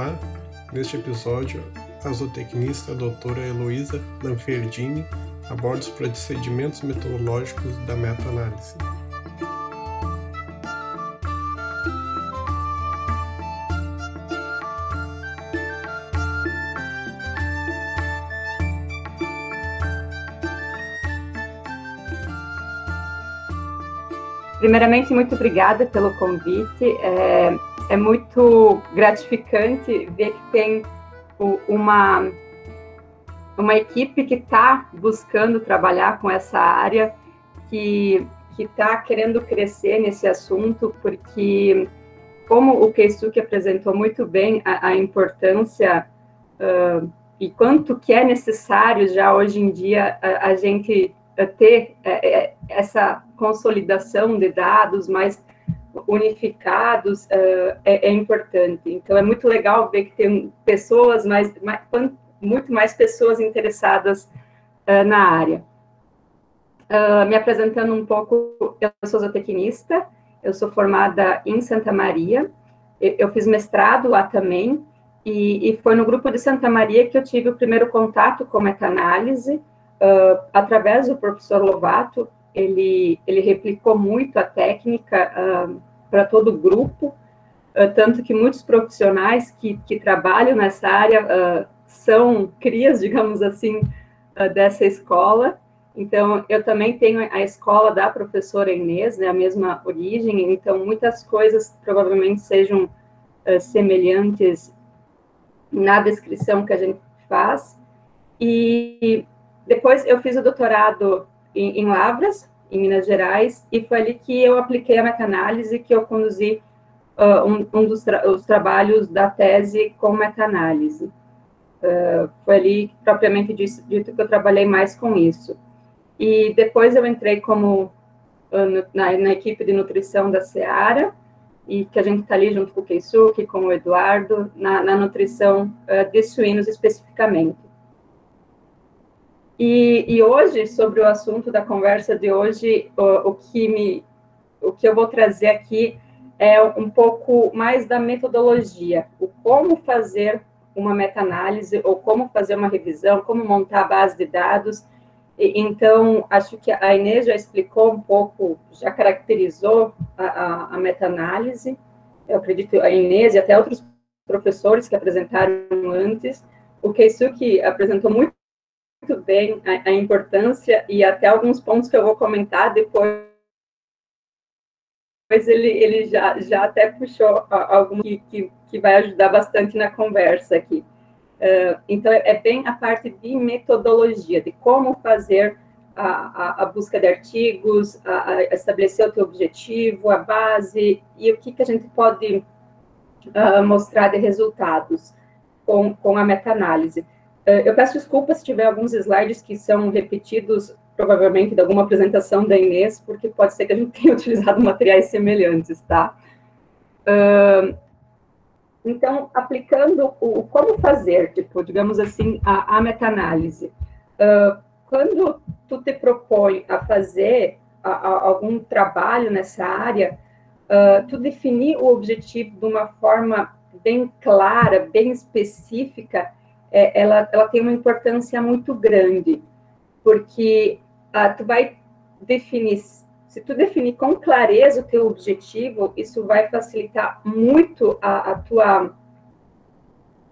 Olá, neste episódio, a zootecnista doutora Heloísa Lanferdini aborda os procedimentos metodológicos da meta-análise. Primeiramente, muito obrigada pelo convite. É, é muito gratificante ver que tem uma, uma equipe que está buscando trabalhar com essa área, que está querendo crescer nesse assunto, porque, como o Keisuke apresentou muito bem a, a importância uh, e quanto que é necessário já hoje em dia a, a gente ter é, essa consolidação de dados mais unificados uh, é, é, importante. Então, é muito legal ver que tem pessoas mais, mais muito mais pessoas interessadas uh, na área. Uh, me apresentando um pouco, eu sou zootecnista, eu sou formada em Santa Maria, eu, eu fiz mestrado lá também, e, e, foi no grupo de Santa Maria que eu tive o primeiro contato com meta-análise, através do professor Lovato, ele, ele replicou muito a técnica uh, para todo o grupo, uh, tanto que muitos profissionais que, que trabalham nessa área uh, são crias, digamos assim, dessa escola. Então, eu também tenho a escola da professora Inês, né, a mesma origem, então muitas coisas provavelmente sejam semelhantes na descrição que a gente faz. E depois eu fiz o doutorado em, em Lavras, em Minas Gerais, e foi ali que eu apliquei a meta-análise, que eu conduzi uh, um, um, dos tra os trabalhos da tese com meta-análise. Uh, foi ali, propriamente dito, dito, que eu trabalhei mais com isso. E depois eu entrei como uh, na, na, equipe de nutrição da Seara, e que a gente está ali junto com o Keisuke, com o Eduardo, na, na nutrição de suínos especificamente. E, e, hoje, sobre o assunto da conversa de hoje, o, o, que me, o que eu vou trazer aqui é um pouco mais da metodologia, o como fazer uma meta-análise ou como fazer uma revisão, como montar a base de dados. E, então, acho que a Inês já explicou um pouco, já caracterizou a, a, a meta-análise. Eu acredito a Inês e até outros professores que apresentaram antes. O Keisuke apresentou muito muito bem a, a, importância e até alguns pontos que eu vou comentar depois. Depois ele, ele já, já até puxou algo que, que, que vai ajudar bastante na conversa aqui. Uh, então, é bem a parte de metodologia, de como fazer a, a, a busca de artigos, a, a, estabelecer o teu objetivo, a base, e o que, que a gente pode uh, mostrar de resultados com, com a meta-análise. Eh, eu peço desculpas se tiver alguns slides que são repetidos, provavelmente, de alguma apresentação da Inês, porque pode ser que a gente tenha utilizado materiais semelhantes, tá? então, aplicando o como fazer, tipo, digamos assim, a, a meta-análise. Uh, quando tu te propõe a fazer a, a, algum trabalho nessa área, uh, tu definir o objetivo de uma forma bem clara, bem específica, é, ela, ela tem uma importância muito grande, porque ah, tu vai definir, se tu definir com clareza o teu objetivo, isso vai facilitar muito a, a tua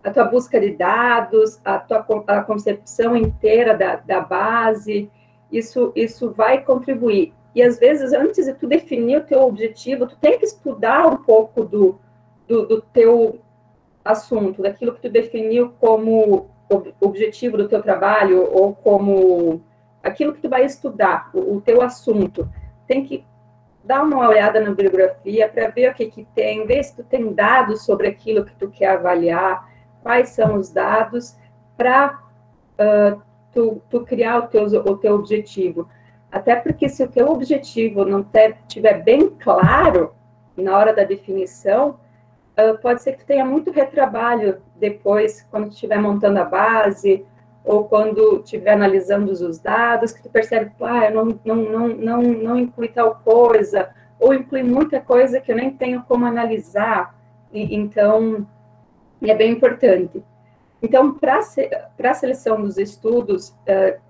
a tua busca de dados, a tua a concepção inteira da, da base, isso, isso vai contribuir. E às vezes, antes de tu definir o teu objetivo, tu tem que estudar um pouco do, do, do teu assunto, daquilo que tu definiu como objetivo do teu trabalho ou como aquilo que tu vai estudar, o, o teu assunto, tem que dar uma olhada na bibliografia para ver o que que tem, ver se tu tem dados sobre aquilo que tu quer avaliar, quais são os dados para uh, tu, tu, criar o teu, o teu objetivo. Até porque se o teu objetivo não estiver bem claro na hora da definição, uh, pode ser que tenha muito retrabalho depois, quando estiver montando a base, ou quando estiver analisando os dados, que tu percebe, ah, eu não, não, não, não, não inclui tal coisa, ou inclui muita coisa que eu nem tenho como analisar. E, então, é bem importante. Então, para a seleção dos estudos, uh,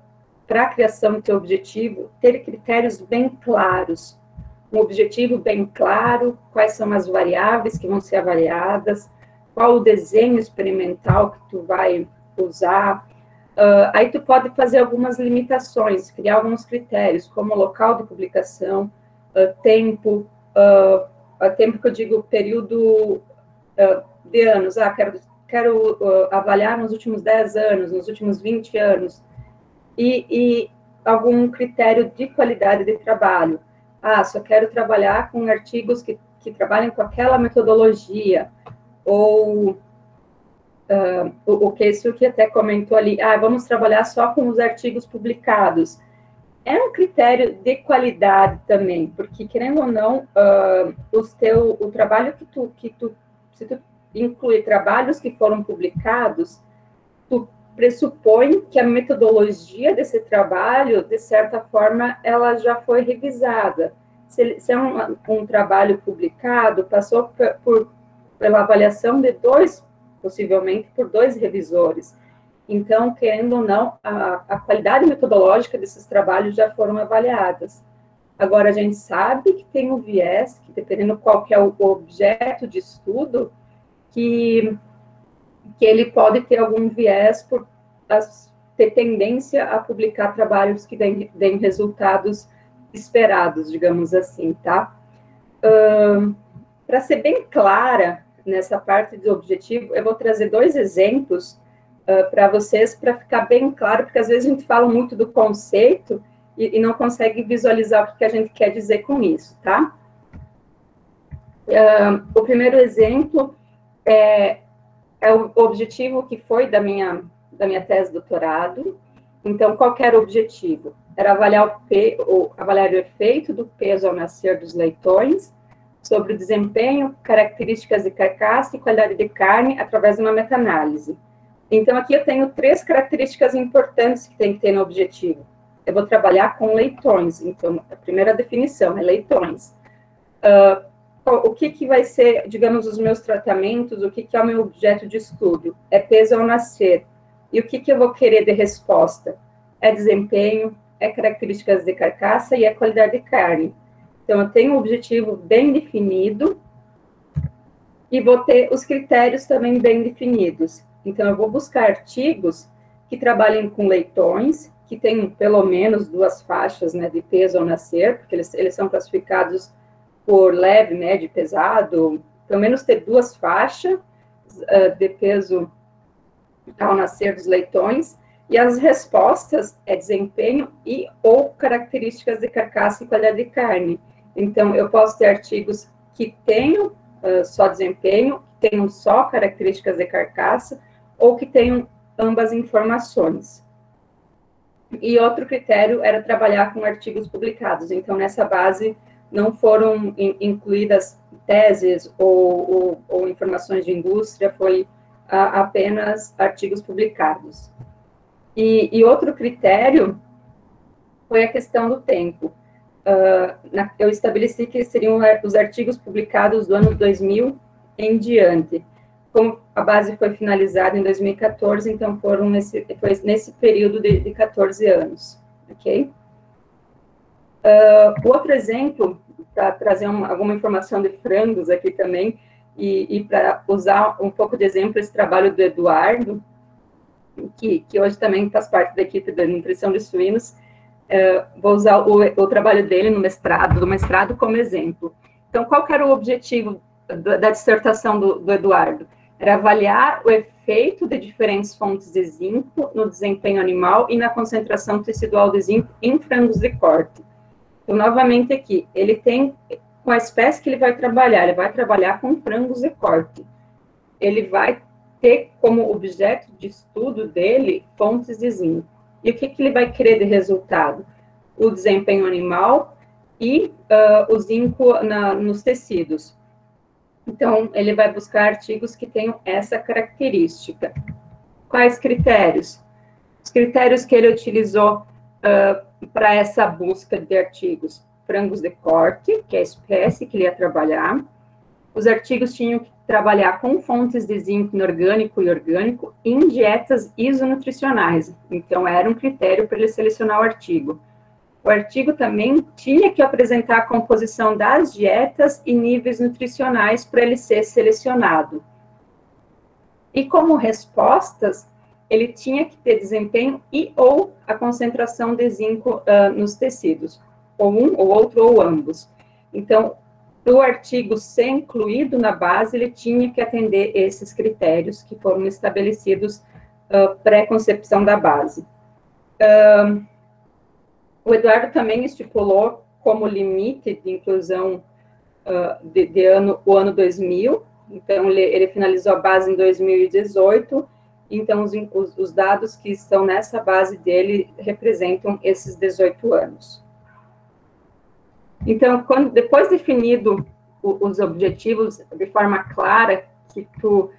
para a criação do teu objetivo, ter critérios bem claros. Um objetivo bem claro, quais são as variáveis que vão ser avaliadas, qual o desenho experimental que tu vai usar. Uh, aí tu pode fazer algumas limitações, criar alguns critérios, como local de publicação, uh, tempo, uh, tempo que eu digo período de anos, ah, quero quero avaliar nos últimos 10 anos, nos últimos 20 anos, e, e, algum critério de qualidade de trabalho. Ah, só quero trabalhar com artigos que, que com aquela metodologia, ou uh, o, o isso que até comentou ali, ah, vamos trabalhar só com os artigos publicados. É um critério de qualidade também, porque querendo ou não, uh, os teu, o trabalho que tu, que tu, se tu inclui trabalhos que foram publicados, tu pressupõe que a metodologia desse trabalho, de certa forma, ela já foi revisada. Se, se é um, um, trabalho publicado, passou por, por, pela avaliação de dois, possivelmente por dois revisores. Então, querendo ou não, a, a qualidade metodológica desses trabalhos já foram avaliadas. Agora, a gente sabe que tem um viés, que dependendo qual que é o objeto de estudo, que, que ele pode ter algum viés por as, ter tendência a publicar trabalhos que deem, deem resultados esperados, digamos assim, tá? Uh, Para ser bem clara nessa parte do objetivo, eu vou trazer dois exemplos uh, para vocês, para ficar bem claro, porque às vezes a gente fala muito do conceito e, e não consegue visualizar o que, que, a gente quer dizer com isso, tá? Uh, o primeiro exemplo é, é o objetivo que foi da minha, da minha tese doutorado. Então, qual era o objetivo? Era avaliar o, P, o, avaliar o efeito do peso ao nascer dos leitões sobre o desempenho, características de carcaça e qualidade de carne através de uma meta-análise. Então, aqui eu tenho três características importantes que tem que ter no objetivo. Eu vou trabalhar com leitões, então, a primeira definição é leitões. Uh, o que, que vai ser, digamos, os meus tratamentos, o que, que é o meu objeto de estudo? É peso ao nascer. E o que, que eu vou querer de resposta? É desempenho, é características de carcaça e é qualidade de carne. Então, eu tenho um objetivo bem definido e vou ter os critérios também bem definidos. Então, eu vou buscar artigos que trabalhem com leitões, que tenham pelo menos duas faixas né, de peso ao nascer, porque eles, eles são classificados por leve, médio e pesado, pelo menos ter duas faixas uh, de peso ao nascer dos leitões, e as respostas é desempenho e ou características de carcaça e qualidade de carne. Então, eu posso ter artigos que tenham uh, só desempenho, que tenham só características de carcaça, ou que tenham ambas informações. E outro critério era trabalhar com artigos publicados. Então, nessa base, não foram in, incluídas teses ou, ou, ou, informações de indústria, foi a, apenas artigos publicados. E, e, outro critério foi a questão do tempo. Uh, na, eu estabeleci que seriam os artigos publicados do ano 2000 em diante. Como a base foi finalizada em 2014, então foram nesse, foi nesse período de, de 14 anos, ok? Uh, outro exemplo, para trazer alguma informação de frangos aqui também, e, e para usar um pouco de exemplo esse trabalho do Eduardo, que, que hoje também faz parte da equipe da nutrição de suínos, uh, vou usar o, o, trabalho dele no mestrado, do mestrado como exemplo. Então, qual era o objetivo da, da dissertação do, do Eduardo? Era avaliar o efeito de diferentes fontes de zinco no desempenho animal e na concentração tecidual de zinco em frangos de corte. Então, novamente aqui, ele tem, com a espécie que ele vai trabalhar, ele vai trabalhar com frangos de corte. Ele vai ter como objeto de estudo dele fontes de zinco. E o que, que ele vai querer de resultado? O desempenho animal e uh, o zinco na, nos tecidos. Então, ele vai buscar artigos que tenham essa característica. Quais critérios? Os critérios que ele utilizou uh, para essa busca de artigos frangos de corte, que é a espécie que ele ia trabalhar. Os artigos tinham que trabalhar com fontes de zinco inorgânico e orgânico em dietas isonutricionais. Então, era um critério para ele selecionar o artigo. O artigo também tinha que apresentar a composição das dietas e níveis nutricionais para ele ser selecionado. E como respostas, ele tinha que ter desempenho e ou a concentração de zinco uh, nos tecidos, ou um, ou outro, ou ambos. Então, o artigo ser incluído na base, ele tinha que atender esses critérios que foram estabelecidos uh, pré-concepção da base. Uh, o Eduardo também estipulou como limite de inclusão de, de, ano o ano 2000, então ele, ele, finalizou a base em 2018, então os, os, os dados que estão nessa base dele representam esses 18 anos. Então, quando, depois definido o, os objetivos de forma clara, que tu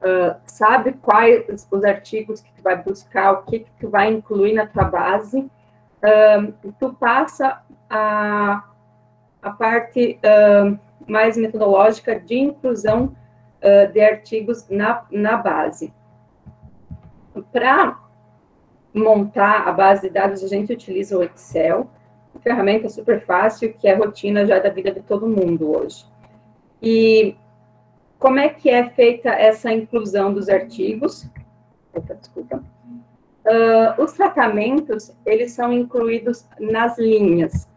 uh, sabe quais os artigos que tu vai buscar, o que, que tu vai incluir na tua base, uh, tu passa a, a parte uh, mais metodológica de inclusão de artigos na, na base. Para montar a base de dados, a gente utiliza o Excel, ferramenta super fácil, que é rotina já da vida de todo mundo hoje. E como é que é feita essa inclusão dos artigos? Opa, desculpa. Uh, os tratamentos, eles são incluídos nas linhas.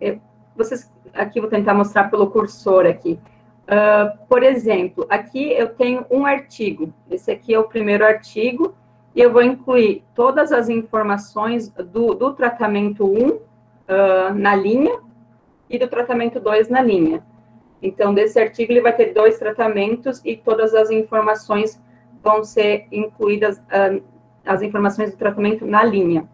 Eu, vocês, aqui vou tentar mostrar pelo cursor aqui. Uh, por exemplo, aqui eu tenho um artigo. Esse aqui é o primeiro artigo, e eu vou incluir todas as informações do, do tratamento 1 uh, na linha e do tratamento 2 na linha. Então, desse artigo, ele vai ter dois tratamentos e todas as informações vão ser incluídas, uh, as informações do tratamento na linha.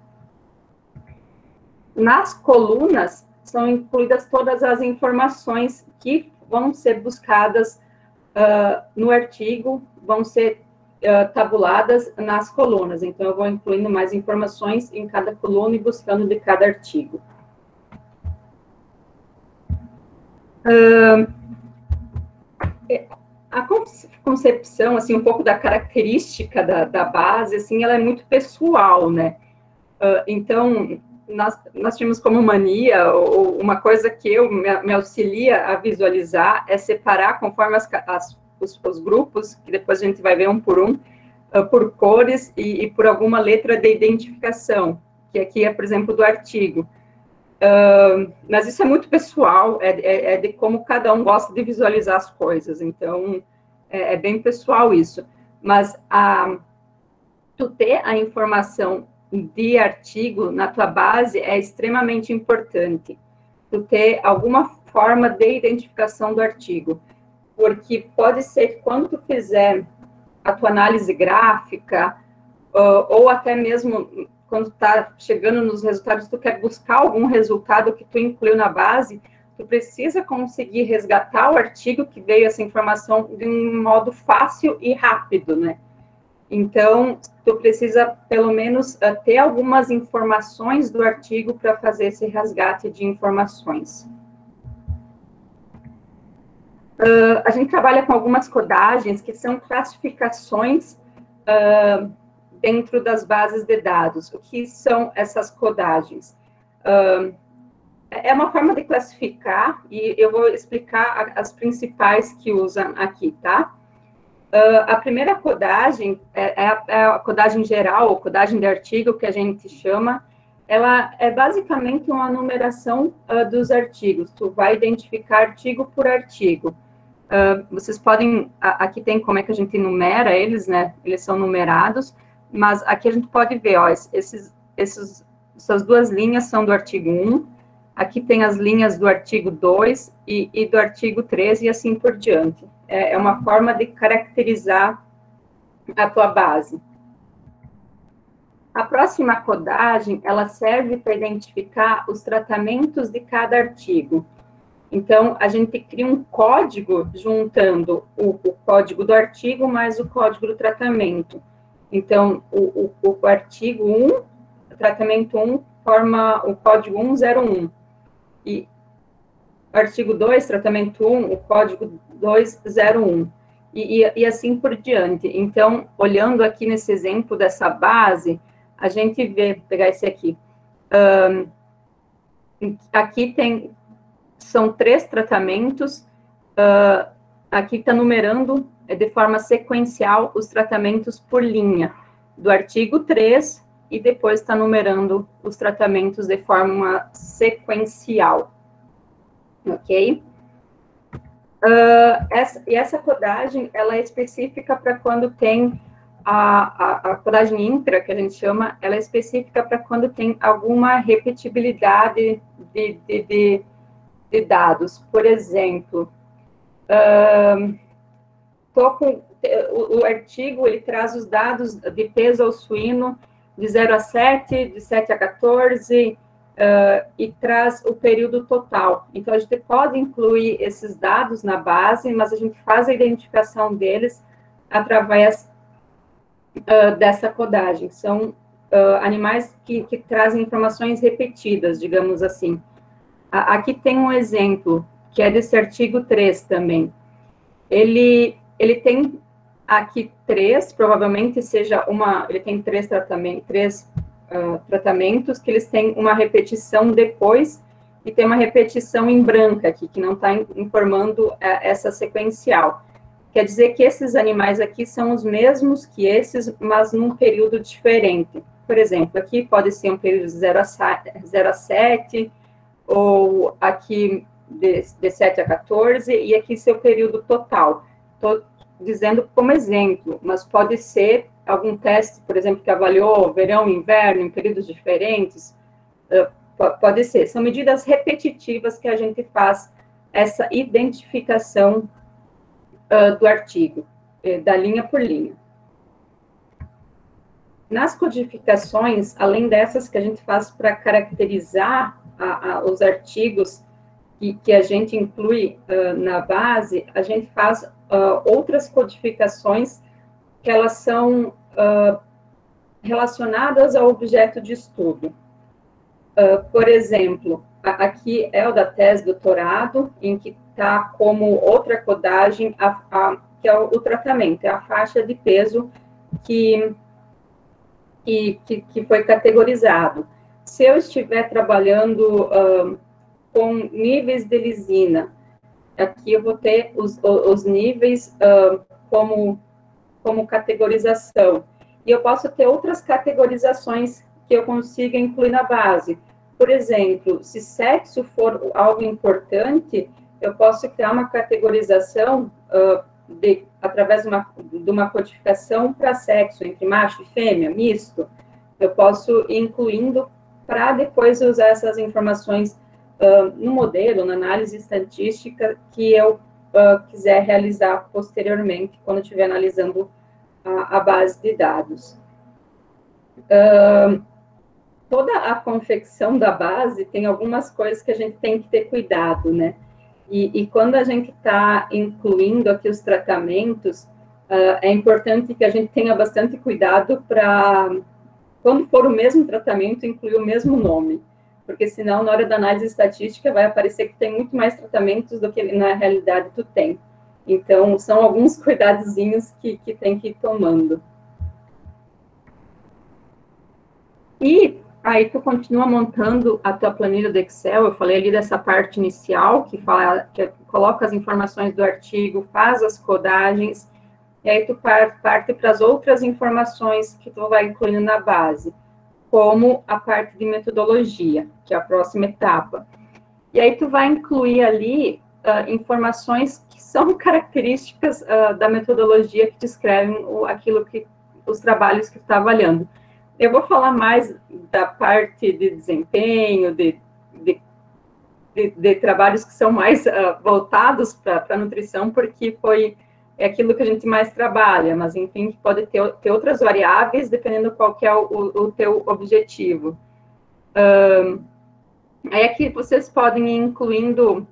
Nas colunas, são incluídas todas as informações que vão ser buscadas uh, no artigo, vão ser uh, tabuladas nas colunas. Então, eu vou incluindo mais informações em cada coluna e buscando de cada artigo. Uh, a concepção, assim, um pouco da característica da, da base, assim, ela é muito pessoal, né? Uh, então, nós, nós tínhamos como mania, ou uma coisa que eu me, me auxilia a visualizar, é separar conforme as, as, os, os, grupos, que depois a gente vai ver um por um, uh, por cores e, e por alguma letra de identificação, que aqui é, por exemplo, do artigo. Uh, mas isso é muito pessoal, é, é, é, de como cada um gosta de visualizar as coisas, então é, é bem pessoal isso. Mas a, tu ter a informação de artigo na tua base é extremamente importante. Tu ter alguma forma de identificação do artigo, porque pode ser que quando tu fizer a tua análise gráfica, uh, ou até mesmo quando está chegando nos resultados, tu quer buscar algum resultado que tu incluiu na base, tu precisa conseguir resgatar o artigo que veio essa informação de um modo fácil e rápido, né? Então, tu precisa, pelo menos, eh, ter algumas informações do artigo para fazer esse resgate de informações. Uh, a gente trabalha com algumas codagens que são classificações uh, dentro das bases de dados. O que são essas codagens? Uh, é uma forma de classificar, e eu vou explicar as principais que usam aqui, tá? Uh, a primeira codagem é, é, a, é, a, codagem geral, ou codagem de artigo, que a gente chama, ela é basicamente uma numeração uh, dos artigos. Tu vai identificar artigo por artigo. Uh, vocês podem, a, aqui tem como é que a gente numera eles, né? Eles são numerados. Mas aqui a gente pode ver, ó, esses, esses, essas duas linhas são do artigo 1, aqui tem as linhas do artigo 2 e, e do artigo 13 e assim por diante. É, é uma forma de caracterizar a tua base. A próxima codagem, ela serve para identificar os tratamentos de cada artigo. Então, a gente cria um código juntando o, o código do artigo mais o código do tratamento. Então, o, o, o artigo 1, o tratamento 1, forma o código 101. E o artigo 2, tratamento 1, o código 201. e, e, e, assim por diante. Então, olhando aqui nesse exemplo dessa base, a gente vê, vou pegar esse aqui, um, aqui tem, são três tratamentos, uh, aqui está numerando é, de forma sequencial os tratamentos por linha, do artigo 3, e depois está numerando os tratamentos de forma sequencial, ok? Uh, essa, e essa codagem, ela é específica para quando tem a, a, a, codagem intra, que a gente chama, ela é específica para quando tem alguma repetibilidade de, de, de, de dados. Por exemplo, uh, com, o, o, artigo, ele traz os dados de peso ao suíno de 0 a 7, de 7 a 14, uh, e traz o período total. Então, a gente pode incluir esses dados na base, mas a gente faz a identificação deles através uh, dessa codagem. São uh, animais que, que, trazem informações repetidas, digamos assim. A, aqui tem um exemplo, que é desse artigo 3 também. Ele, ele tem aqui três, provavelmente seja uma, ele tem três tratamentos, três uh, tratamentos que eles têm uma repetição depois e tem uma repetição em branca aqui, que não está informando uh, essa sequencial. Quer dizer que esses animais aqui são os mesmos que esses, mas num período diferente. Por exemplo, aqui pode ser um período de 0 a, 0 a 7, ou aqui de, de 7 a 14, e aqui seu período total. Estou dizendo como exemplo, mas pode ser algum teste, por exemplo, que avaliou verão, inverno, em períodos diferentes, uh, pode ser. São medidas repetitivas que a gente faz essa identificação uh, do artigo, eh, da linha por linha. Nas codificações, além dessas que a gente faz para caracterizar a, a, os artigos que, que, a gente inclui uh, na base, a gente faz outras codificações que elas são uh, relacionadas ao objeto de estudo. Uh, por exemplo, aqui é o da tese doutorado, em que está como outra codagem, a, a, que é o, o, tratamento, é a faixa de peso que, que, que foi categorizado. Se eu estiver trabalhando uh, com níveis de lisina, aqui eu vou ter os, os níveis uh, como como categorização. E eu posso ter outras categorizações que eu consiga incluir na base. Por exemplo, se sexo for algo importante, eu posso criar uma categorização uh, de, através de uma, de uma codificação para sexo, entre macho e fêmea, misto. Eu posso ir incluindo para depois usar essas informações uh, no modelo, na análise estatística que eu uh, quiser realizar posteriormente, quando estiver analisando a, a, base de dados. Uh, toda a confecção da base tem algumas coisas que a gente tem que ter cuidado, né? E, e quando a gente está incluindo aqui os tratamentos, uh, é importante que a gente tenha bastante cuidado para, quando for o mesmo tratamento, incluir o mesmo nome porque senão na hora da análise estatística vai aparecer que tem muito mais tratamentos do que na realidade tu tem. Então, são alguns cuidadozinhos que, que tem que ir tomando. E aí tu continua montando a tua planilha do Excel, eu falei ali dessa parte inicial, que, fala, que coloca as informações do artigo, faz as codagens, e aí tu parte para as outras informações que tu vai incluindo na base como a parte de metodologia, que é a próxima etapa. E aí tu vai incluir ali uh, informações que são características uh, da metodologia que descrevem o, aquilo que os trabalhos que tu está avaliando. Eu vou falar mais da parte de desempenho, de, de, de, de trabalhos que são mais uh, voltados para a nutrição, porque foi é aquilo que a gente mais trabalha, mas enfim, pode ter, ter outras variáveis dependendo qual que é o, o teu objetivo. Um, aí aqui vocês podem ir incluindo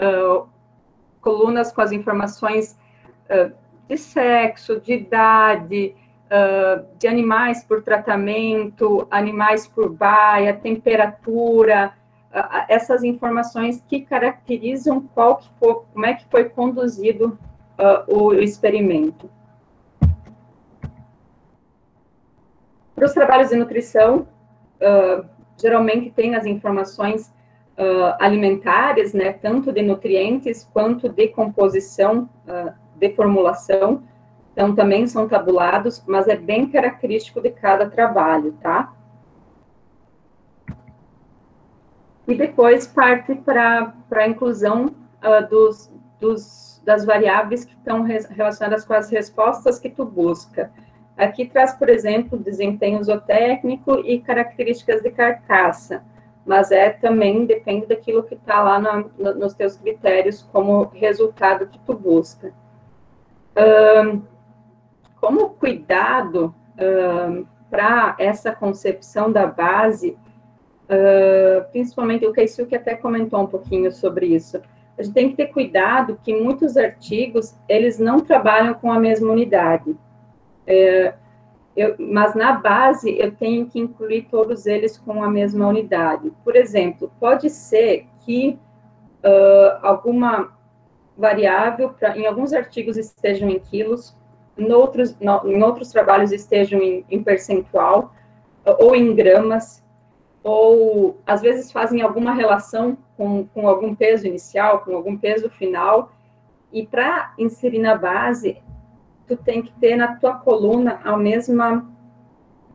uh, colunas com as informações uh, de sexo, de idade, uh, de animais por tratamento, animais por baia, temperatura, essas informações que caracterizam qual que for, como é que foi conduzido uh, o experimento. Para os trabalhos de nutrição, uh, geralmente tem as informações uh, alimentares, né, tanto de nutrientes quanto de composição, uh, de formulação, então também são tabulados, mas é bem característico de cada trabalho, tá? E depois parte para a inclusão dos, dos, das variáveis que estão relacionadas com as respostas que tu busca. Aqui traz, por exemplo, desempenho zootécnico e características de carcaça, mas é também depende daquilo que está lá na, no, nos teus critérios como resultado que tu busca. Como cuidado um, para essa concepção da base, uh, principalmente o Keisuke até comentou um pouquinho sobre isso, a gente tem que ter cuidado que muitos artigos, eles não trabalham com a mesma unidade. É, eu, mas na base eu tenho que incluir todos eles com a mesma unidade. Por exemplo, pode ser que uh, alguma variável, pra, em alguns artigos estejam em quilos, em outros, no, em outros trabalhos estejam em, em percentual, ou em gramas, ou às vezes fazem alguma relação com, com algum peso inicial, com algum peso final, e para inserir na base, tu tem que ter na tua coluna a mesma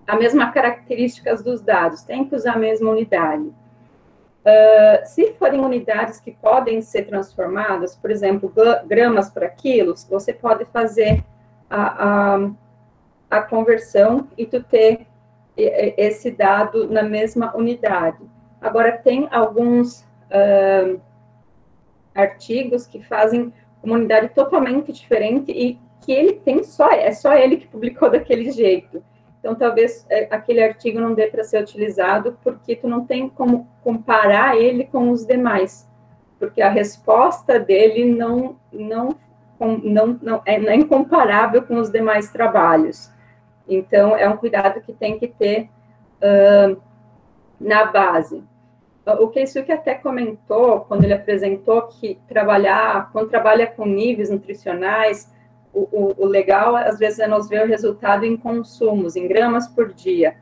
a mesma características dos dados, tem que usar a mesma unidade. Uh, se forem unidades que podem ser transformadas, por exemplo, gramas para quilos, você pode fazer a, a, a conversão e tu ter esse dado na mesma unidade. Agora, tem alguns uh, artigos que fazem uma unidade totalmente diferente e que ele tem só, é só ele que publicou daquele jeito. Então, talvez é, aquele artigo não dê para ser utilizado, porque tu não tem como comparar ele com os demais, porque a resposta dele não, não, não, não, é, não é incomparável com os demais trabalhos. Então, é um cuidado que tem que ter uh, na base. O Keisuke até comentou, quando ele apresentou, que trabalhar, quando trabalha com níveis nutricionais, o, o, legal, às vezes, é nós ver o resultado em consumos, em gramas por dia.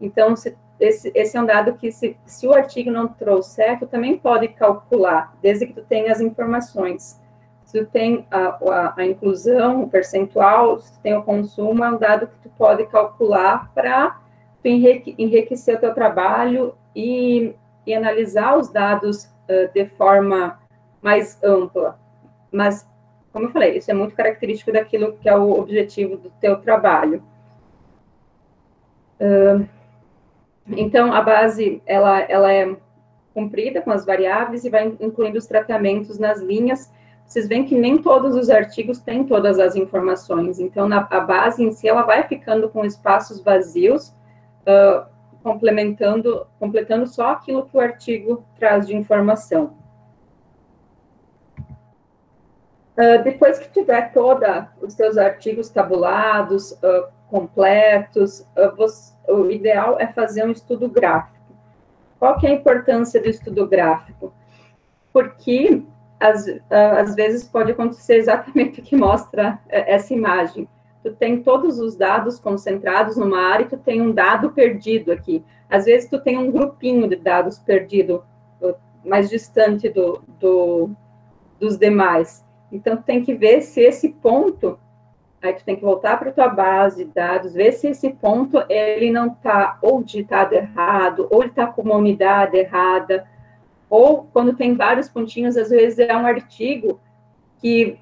Então, se, esse, esse é um dado que, se, se o artigo não trouxer, tu também pode calcular, desde que tu tenha as informações. Se tem a, a, a inclusão, o percentual, se tem o consumo, é um dado que tu pode calcular para enrique, enriquecer o teu trabalho e, e analisar os dados uh, de forma mais ampla. Mas como eu falei, isso é muito característico daquilo que é o objetivo do teu trabalho. Uh, então, a base, ela, ela é cumprida com as variáveis e vai incluindo os tratamentos nas linhas. Vocês veem que nem todos os artigos têm todas as informações. Então, na, a base em si, ela vai ficando com espaços vazios, uh, complementando, completando só aquilo que o artigo traz de informação. Uh, depois que tiver todos os seus artigos tabulados, uh, completos, você, o ideal é fazer um estudo gráfico. Qual que é a importância do estudo gráfico? Porque, às, às vezes, pode acontecer exatamente o que mostra essa imagem. Tu tem todos os dados concentrados numa área e tu tem um dado perdido aqui. Às vezes, tu tem um grupinho de dados perdido mais distante do, do dos demais. Então, tem que ver se esse ponto, aí tu tem que voltar para tua base de dados, ver se esse ponto, ele não está ou digitado errado, ou ele está com uma unidade errada, ou quando tem vários pontinhos, às vezes é um artigo que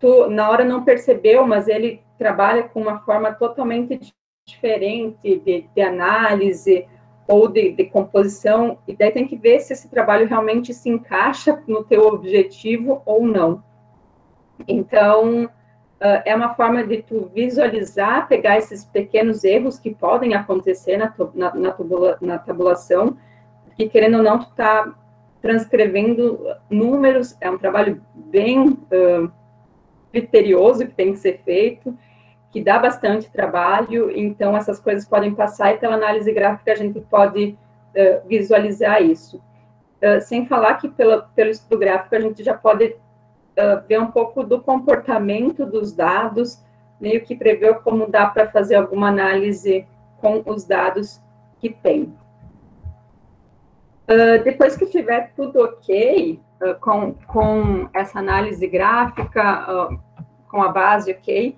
tu, na hora, não percebeu, mas ele trabalha com uma forma totalmente diferente de, de análise, ou de, de, composição, e daí tem que ver se esse trabalho realmente se encaixa no teu objetivo ou não. Então, uh, é uma forma de tu visualizar, pegar esses pequenos erros que podem acontecer na, na, na, na tabulação, porque querendo ou não, tu está transcrevendo números, é um trabalho bem uh, criterioso que tem que ser feito, que dá bastante trabalho, então essas coisas podem passar e pela análise gráfica a gente pode uh, visualizar isso. Uh, sem falar que pela, pelo estudo gráfico a gente já pode ver um pouco do comportamento dos dados, meio que prever como dá para fazer alguma análise com os dados que tem. Uh, depois que tiver tudo ok uh, com, com essa análise gráfica, uh, com a base ok,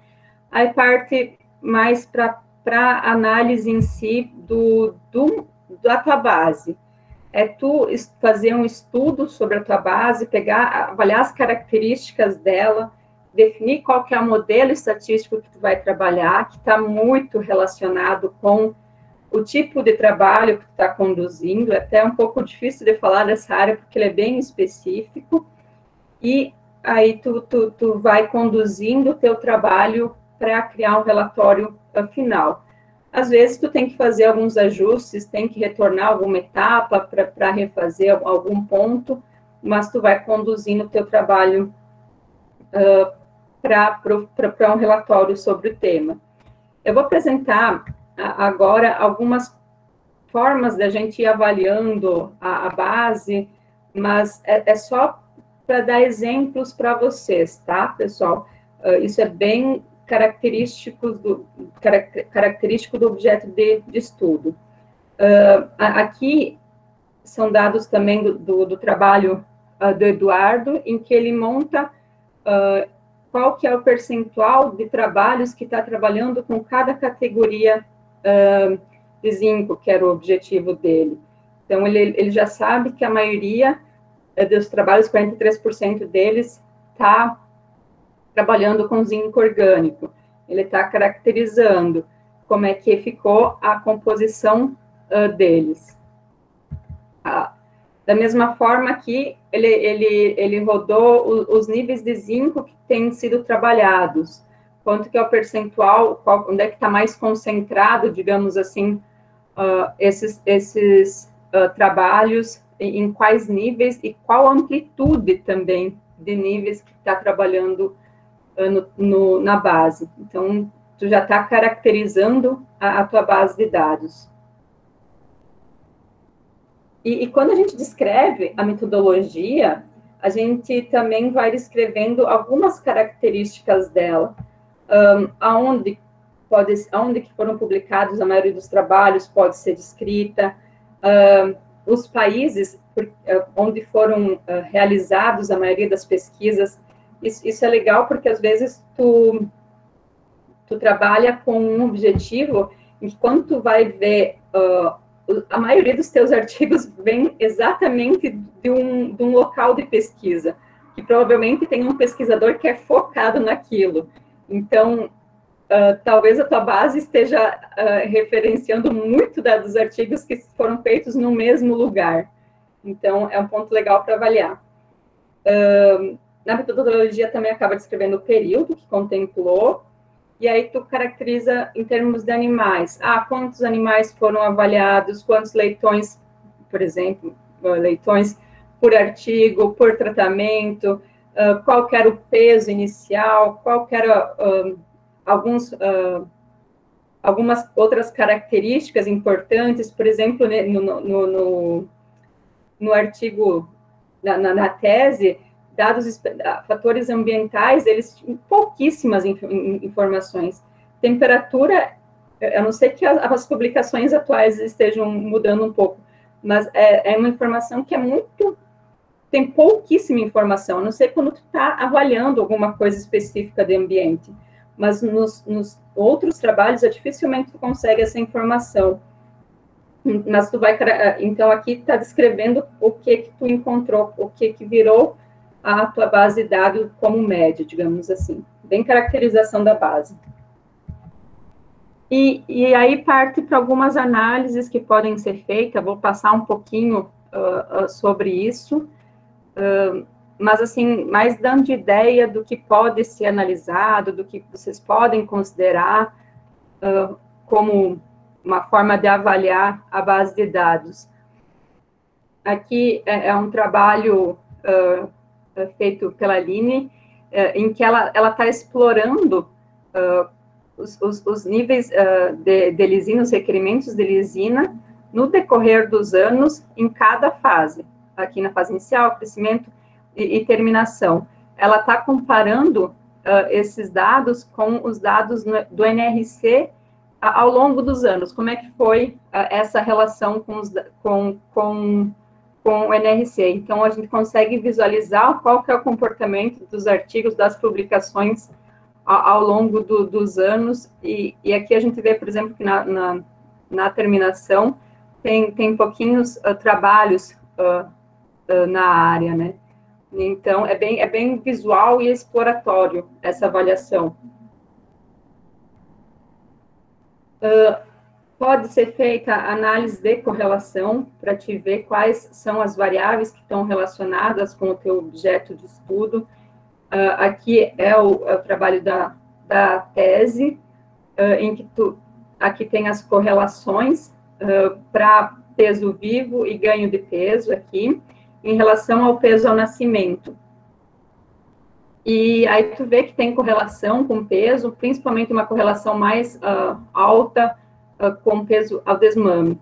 aí parte mais para a análise em si do, do, da tua base. É tu fazer um estudo sobre a tua base, pegar, avaliar as características dela, definir qual que é o modelo estatístico que tu vai trabalhar, que está muito relacionado com o tipo de trabalho que está conduzindo, é até um pouco difícil de falar dessa área, porque ele é bem específico, e aí tu, tu, tu vai conduzindo o teu trabalho para criar um relatório final. Às vezes, tu tem que fazer alguns ajustes, tem que retornar alguma etapa para refazer algum ponto, mas tu vai conduzindo o teu trabalho uh, para um relatório sobre o tema. Eu vou apresentar agora algumas formas da gente ir avaliando a, a base, mas é, é só para dar exemplos para vocês, tá, pessoal? Uh, isso é bem característico do, característico do objeto de, de estudo. Uh, aqui são dados também do, do, do trabalho uh, do Eduardo, em que ele monta qual que é o percentual de trabalhos que está trabalhando com cada categoria de zinco, que era o objetivo dele. Então, ele, ele já sabe que a maioria uh, dos trabalhos, 43% deles, está trabalhando com zinco orgânico. Ele está caracterizando como é que ficou a composição uh, deles. Ah, da mesma forma que ele, ele, ele rodou os níveis de zinco que têm sido trabalhados quanto que é o percentual, qual, onde é que está mais concentrado, digamos assim, uh, esses, esses uh, trabalhos, em, quais níveis e qual amplitude também de níveis que está trabalhando uh, no, no, na base. Então, tu já está caracterizando a, a, tua base de dados. E, e quando a gente descreve a metodologia, a gente também vai descrevendo algumas características dela um, aonde pode, aonde que foram publicados a maioria dos trabalhos pode ser descrita, um, os países por, uh, onde foram uh, realizados a maioria das pesquisas, isso, isso, é legal porque às vezes tu, tu trabalha com um objetivo que quando tu vai ver, uh, a maioria dos teus artigos vem exatamente de um, de um local de pesquisa, que provavelmente tem um pesquisador que é focado naquilo. Então, uh, talvez a tua base esteja uh, referenciando muito da, dos artigos que foram feitos no mesmo lugar. Então, é um ponto legal para avaliar. Uh, na metodologia também acaba descrevendo o período que contemplou, e aí tu caracteriza em termos de animais. Ah, quantos animais foram avaliados, quantos leitões, por exemplo, leitões por artigo, por tratamento, uh, qual era o peso inicial, qual era uh, alguns, uh, algumas outras características importantes, por exemplo, né, no, no, no, no artigo, na, na, na, tese, dados, fatores ambientais, eles pouquíssimas informações. Temperatura, a não ser que as publicações atuais estejam mudando um pouco, mas é, é uma informação que é muito tem pouquíssima informação, a não sei quando tu está avaliando alguma coisa específica de ambiente, mas nos, nos outros trabalhos, dificilmente tu consegue essa informação. Mas tu vai, então aqui está descrevendo o que que tu encontrou, o que que virou a tua base de dados como média, digamos assim, bem caracterização da base. E, e aí parte para algumas análises que podem ser feitas, vou passar um pouquinho uh, uh, sobre isso, mas assim, mais dando ideia do que pode ser analisado, do que vocês podem considerar uh, como uma forma de avaliar a base de dados. Aqui é, é um trabalho uh, feito pela Aline, uh, em que ela está explorando os, os, os, níveis de, de lisina, os requerimentos de lisina, no decorrer dos anos, em cada fase aqui na fase inicial, crescimento e, e terminação. ela está comparando uh, esses dados com os dados no, do NRC ao longo dos anos. Como é que foi uh, essa relação com, os, com, com, com o NRC? Então, a gente consegue visualizar qual que é o comportamento dos artigos, das publicações ao, longo do, dos anos, e, e, aqui a gente vê, por exemplo, que na, na, na terminação tem, tem pouquinhos uh, trabalhos na área, né? Então, é bem, é bem visual e exploratório essa avaliação. Uh, pode ser feita análise de correlação para te ver quais são as variáveis que estão relacionadas com o teu objeto de estudo. Uh, aqui é o, é o, trabalho da, da tese, uh, em que tu, aqui tem as correlações para peso vivo e ganho de peso aqui em relação ao peso ao nascimento. E aí tu vê que tem correlação com peso, principalmente uma correlação mais uh, alta uh, com peso ao desmame.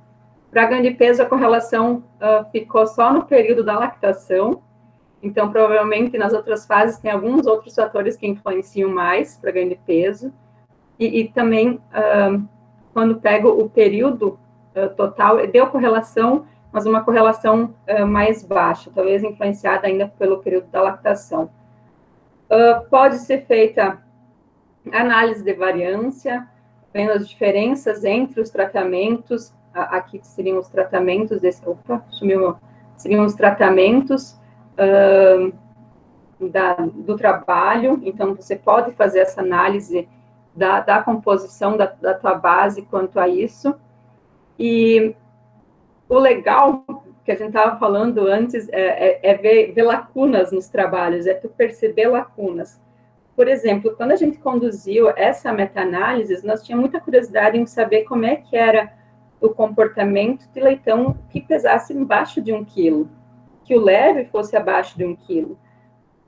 Para ganho de peso, a correlação uh, ficou só no período da lactação, então provavelmente nas outras fases tem alguns outros fatores que influenciam mais para ganho de peso. E, e também, quando pego o período total, deu correlação mas uma correlação uh, mais baixa, talvez influenciada ainda pelo período da lactação. Uh, pode ser feita análise de variância, vendo as diferenças entre os tratamentos, aqui seriam os tratamentos desse, opa, sumiu seriam os tratamentos uh, da, do trabalho, então você pode fazer essa análise da, da composição da, da tua base quanto a isso, e o legal que a gente estava falando antes é, é, é ver, ver, lacunas nos trabalhos, é tu perceber lacunas. Por exemplo, quando a gente conduziu essa meta-análise, nós tínhamos muita curiosidade em saber como é que era o comportamento de leitão que pesasse embaixo de um quilo, que o leve fosse abaixo de um quilo.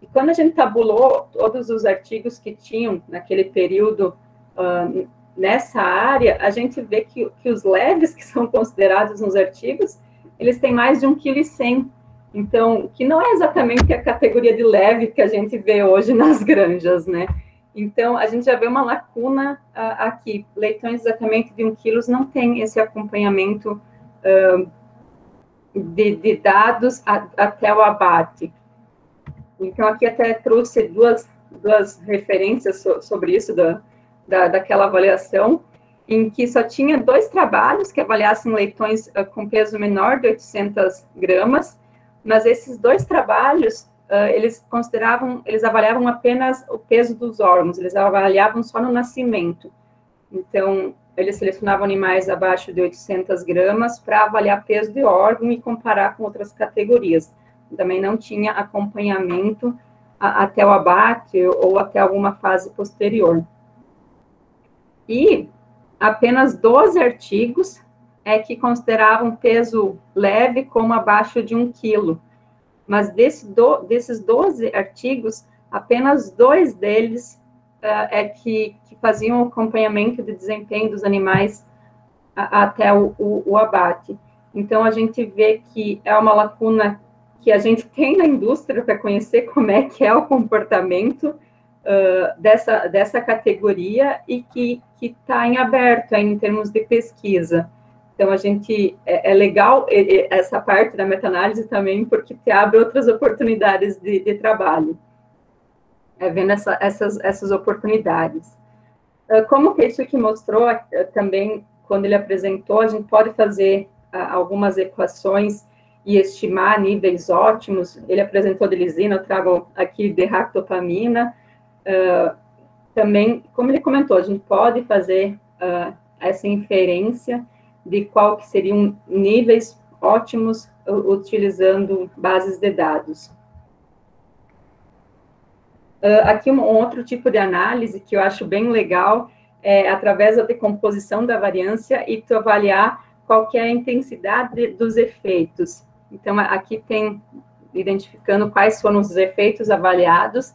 E quando a gente tabulou todos os artigos que tinham naquele período uh, nessa área, a gente vê que, que os leves que são considerados nos artigos, eles têm mais de 1,1 kg. Então, que não é exatamente a categoria de leve que a gente vê hoje nas granjas, né? Então, a gente já vê uma lacuna uh, aqui. Leitões exatamente de 1 kg não tem esse acompanhamento uh, de, de, dados a, até o abate. Então, aqui até trouxe duas, duas referências so, sobre isso, da, da, daquela avaliação, em que só tinha dois trabalhos que avaliassem leitões uh, com peso menor de 800 gramas, mas esses dois trabalhos, uh, eles consideravam, eles avaliavam apenas o peso dos órgãos, eles avaliavam só no nascimento. Então, eles selecionavam animais abaixo de 800 gramas para avaliar peso de órgão e comparar com outras categorias. Também não tinha acompanhamento a, até o abate ou até alguma fase posterior. E apenas 12 artigos é que consideravam peso leve como abaixo de um quilo. Mas desse do, desses 12 artigos, apenas dois deles uh, é que, que, faziam acompanhamento de desempenho dos animais a, até o, o, o abate. Então, a gente vê que é uma lacuna que a gente tem na indústria para conhecer como é que é o comportamento uh, dessa, dessa categoria e que está em aberto em termos de pesquisa. Então, a gente, é, é legal essa parte da meta-análise também, porque te abre outras oportunidades de, de trabalho, é, vendo essa, essas, essas oportunidades. Como que isso que mostrou uh, também, quando ele apresentou, a gente pode fazer algumas equações e estimar níveis ótimos. Ele apresentou de lisina, eu trago aqui de ractopamina, uh, também, como ele comentou, a gente pode fazer uh, essa inferência de qual que seriam níveis ótimos utilizando bases de dados. Uh, aqui um, um, outro tipo de análise que eu acho bem legal é através da decomposição da variância e tu avaliar qual que é a intensidade dos efeitos. Então, aqui tem identificando quais foram os efeitos avaliados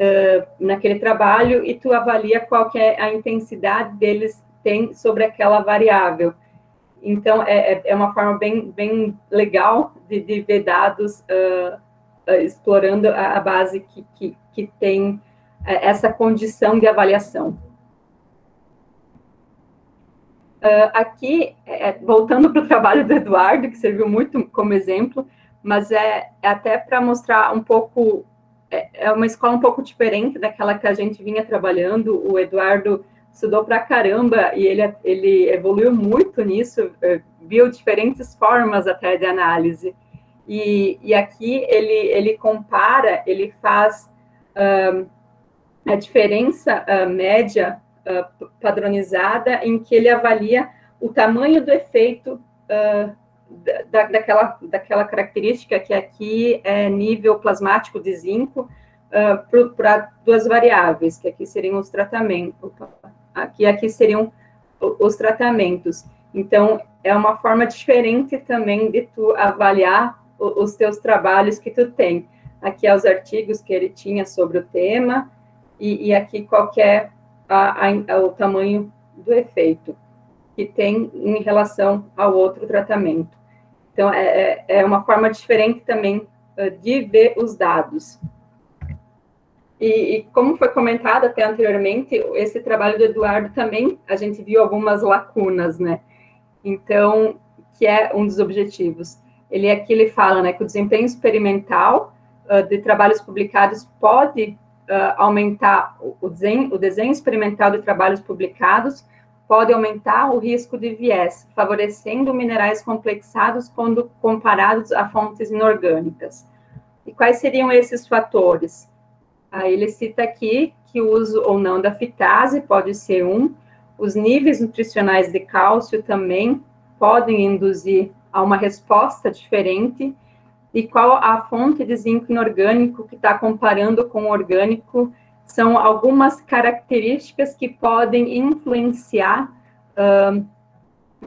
uh, naquele trabalho e tu avalia qual que é a intensidade deles tem sobre aquela variável. Então, é, é, é uma forma bem, bem legal de, de ver dados uh, explorando a, a base que, que, que tem essa condição de avaliação. Uh, aqui, é, voltando para o trabalho do Eduardo, que serviu muito como exemplo, mas é, é até para mostrar um pouco, é, é, uma escola um pouco diferente daquela que a gente vinha trabalhando. O Eduardo estudou para caramba e ele, ele evoluiu muito nisso, é, viu diferentes formas até de análise. E, e aqui ele, ele compara, ele faz uh, a diferença uh, média uh, padronizada em que ele avalia o tamanho do efeito da, daquela, daquela característica que aqui é nível plasmático de zinco para duas variáveis, que aqui seriam os tratamentos, aqui, aqui seriam os tratamentos. Então, é uma forma diferente também de tu avaliar os teus trabalhos que tu tem. Aqui é os artigos que ele tinha sobre o tema, e, e aqui qualquer a, a, o tamanho do efeito que tem em relação ao outro tratamento. Então, é, é, é uma forma diferente também de ver os dados. E, e, como foi comentado até anteriormente, esse trabalho do Eduardo também, a gente viu algumas lacunas, né? Então, que é um dos objetivos. Ele aqui ele fala, né, que o desempenho experimental uh, de trabalhos publicados pode uh, aumentar o desenho, o desenho experimental de trabalhos publicados, pode aumentar o risco de viés, favorecendo minerais complexados quando comparados a fontes inorgânicas. E quais seriam esses fatores? Aí ele cita aqui que o uso ou não da fitase pode ser um, os níveis nutricionais de cálcio também podem induzir a uma resposta diferente e qual a fonte de zinco inorgânico que está comparando com o orgânico são algumas características que podem influenciar uh,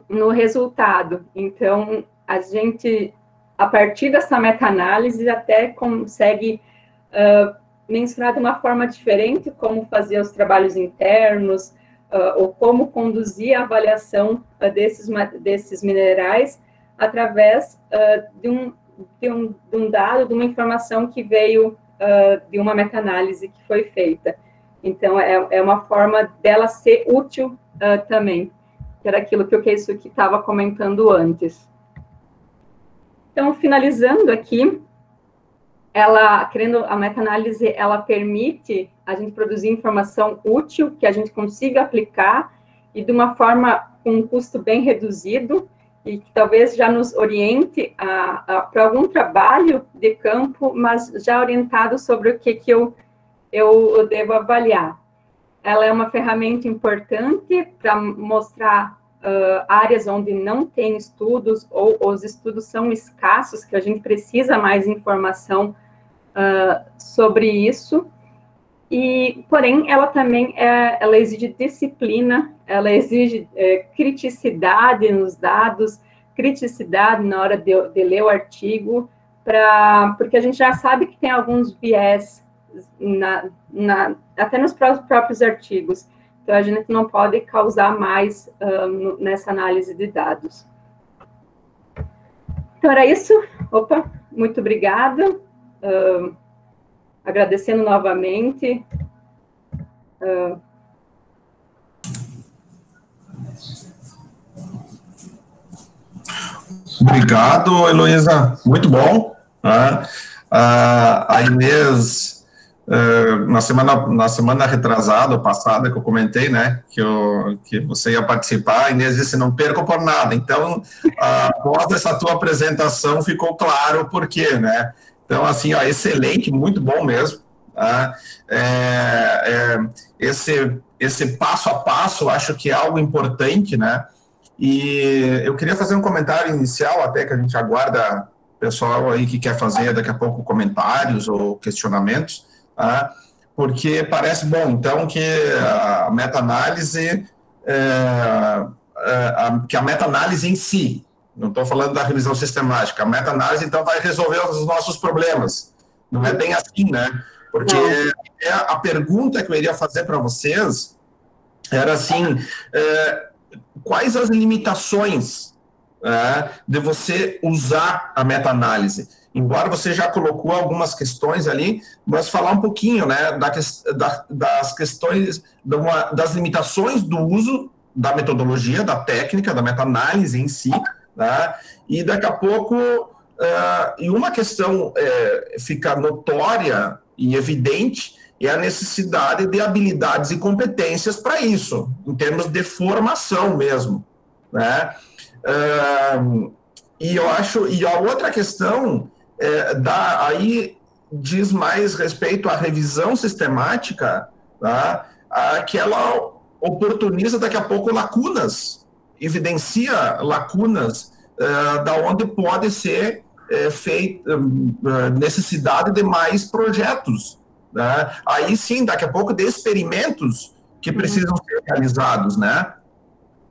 no resultado. Então, a gente, a partir dessa meta-análise, até consegue uh, mensurar de uma forma diferente como fazer os trabalhos internos, uh, ou como conduzir a avaliação desses, desses minerais através de um de um, de um dado, de uma informação que veio uh, de uma meta-análise que foi feita. Então, é, é uma forma dela ser útil uh, também, que era aquilo que o Keisuke estava comentando antes. Então, finalizando aqui, ela, querendo a meta-análise, ela permite a gente produzir informação útil, que a gente consiga aplicar, e de uma forma com um custo bem reduzido, e que talvez já nos oriente para algum trabalho de campo, mas já orientado sobre o que, que eu, eu, eu devo avaliar. Ela é uma ferramenta importante para mostrar uh, áreas onde não tem estudos ou os estudos são escassos, que a gente precisa mais informação uh, sobre isso. E, porém, ela também é, ela exige disciplina, ela exige é, criticidade nos dados, criticidade na hora de, de ler o artigo, pra, porque a gente já sabe que tem alguns viés na, na, até nos próprios artigos. Então, a gente não pode causar mais um, nessa análise de dados. Então, era isso. Opa, muito obrigada. Um, agradecendo novamente. Uh, Obrigado, Heloísa. Muito bom. Né? a Inês, uh, na, semana, na semana retrasada, passada, que eu comentei, né, que, eu, que você ia participar, a Inês disse, não perco por nada. Então, após essa tua apresentação, ficou claro o porquê, né? Então, assim, ó, excelente, muito bom mesmo. Tá? É, é, esse, esse passo a passo, acho que é algo importante, né? E eu queria fazer um comentário inicial, até que a gente aguarda pessoal aí que quer fazer daqui a pouco comentários ou questionamentos, tá? porque parece bom, então, que a meta-análise, é, é, que a meta-análise em si, não estou falando da revisão sistemática. A meta-análise, então, vai resolver os nossos problemas. Não é bem assim, né? Porque é, a pergunta que eu iria fazer para vocês era assim: é, quais as limitações é, de você usar a meta-análise? embora você já colocou algumas questões ali, mas falar um pouquinho, né, da, da, das questões, das limitações do uso da metodologia, da técnica, da meta-análise em si, né, e daqui a pouco, uh, e uma questão uh, fica notória e evidente, é a necessidade de habilidades e competências para isso, em termos de formação mesmo, né, uh, e eu acho, e a outra questão é, dá, aí diz mais respeito à revisão sistemática, tá? que ela oportuniza daqui a pouco lacunas, evidencia lacunas uh, da onde pode ser uh, feita uh, necessidade de mais projetos. Né? Aí sim, daqui a pouco, de experimentos que precisam ser realizados, né?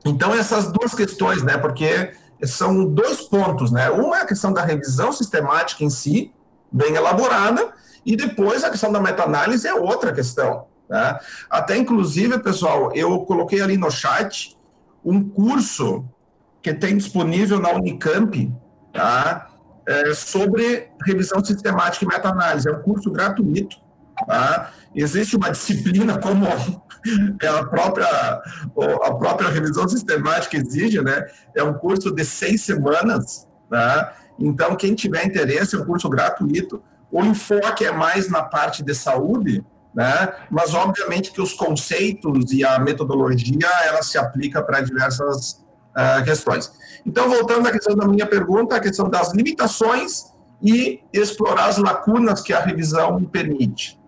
Então, essas duas questões, né? Porque são dois pontos, né? Uma é a questão da revisão sistemática em si, bem elaborada, e depois a questão da meta-análise é outra questão. Né? Até, inclusive, pessoal, eu coloquei ali no chat um curso que tem disponível na Unicamp, tá? É sobre revisão sistemática e meta-análise. É um curso gratuito. Tá? Existe uma disciplina como é a própria, a própria revisão sistemática exige, né? É um curso de seis semanas, né? Então, quem tiver interesse, é um curso gratuito. O enfoque é mais na parte de saúde, né? Mas, obviamente, que os conceitos e a metodologia, ela se aplica para diversas uh, questões. Então, voltando à questão da minha pergunta, a questão das limitações e explorar as lacunas que a revisão permite.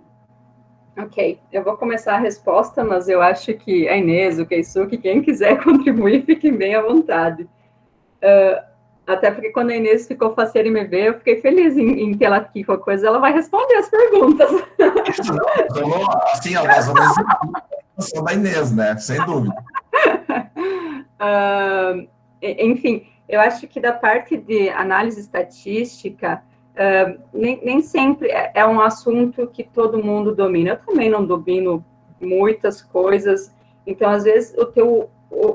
Ok, eu vou começar a resposta, mas eu acho que a Inês, o Keisuke, quem quiser contribuir, fiquem bem à vontade. Uh, até porque quando a Inês ficou faceira em me ver, eu fiquei feliz em, em ter ela aqui com a coisa, ela vai responder as perguntas. Isso não, assim, a mais ou menos da Inês, né? Sem dúvida. Uh, enfim, eu acho que da parte de análise estatística, Uh, nem, nem, sempre é, é, um assunto que todo mundo domina. Eu também não domino muitas coisas, então às vezes o teu,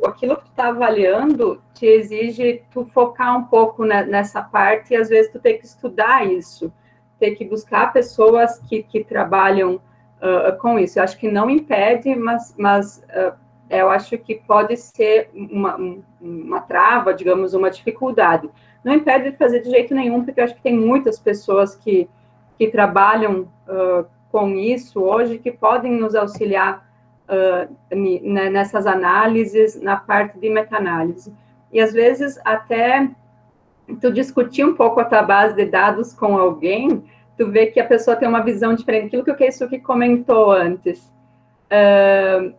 aquilo que tu está avaliando te exige tu focar um pouco na, nessa parte e às vezes tu tem que estudar isso, ter que buscar pessoas que, que trabalham uh, com isso. Eu acho que não impede, mas, mas uh, eu acho que pode ser uma, uma trava, digamos, uma dificuldade não impede de fazer de jeito nenhum, porque eu acho que tem muitas pessoas que, que trabalham uh, com isso hoje que podem nos auxiliar uh, nessas análises, na parte de meta-análise. E às vezes até tu discutir um pouco a tua base de dados com alguém, tu vê que a pessoa tem uma visão diferente. Aquilo que o Keisuke comentou antes, uh,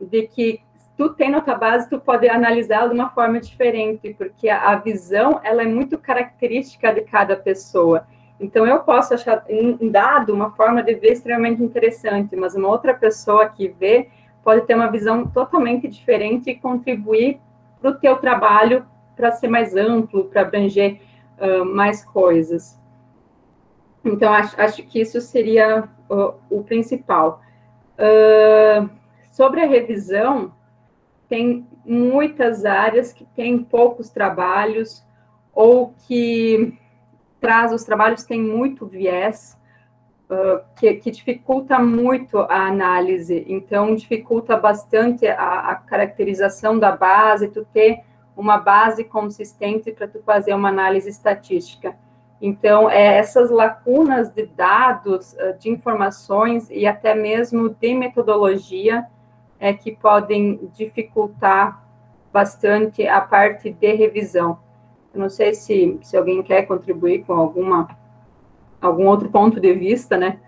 de que tu tem na tua base, tu pode analisar de uma forma diferente, porque a, visão, ela é muito característica de cada pessoa. Então, eu posso achar um dado, uma forma de ver extremamente interessante, mas uma outra pessoa que vê pode ter uma visão totalmente diferente e contribuir para o teu trabalho para ser mais amplo, para abranger uh, mais coisas. Então, acho, acho que isso seria uh, o principal. Uh, sobre a revisão, tem muitas áreas que têm poucos trabalhos ou que traz os trabalhos têm muito viés, uh, que, que, dificulta muito a análise, então dificulta bastante a, a caracterização da base, tu ter uma base consistente para tu fazer uma análise estatística. Então, é essas lacunas de dados, de informações e até mesmo de metodologia é, que podem dificultar bastante a parte de revisão. Eu não sei se, se alguém quer contribuir com alguma, algum outro ponto de vista, né?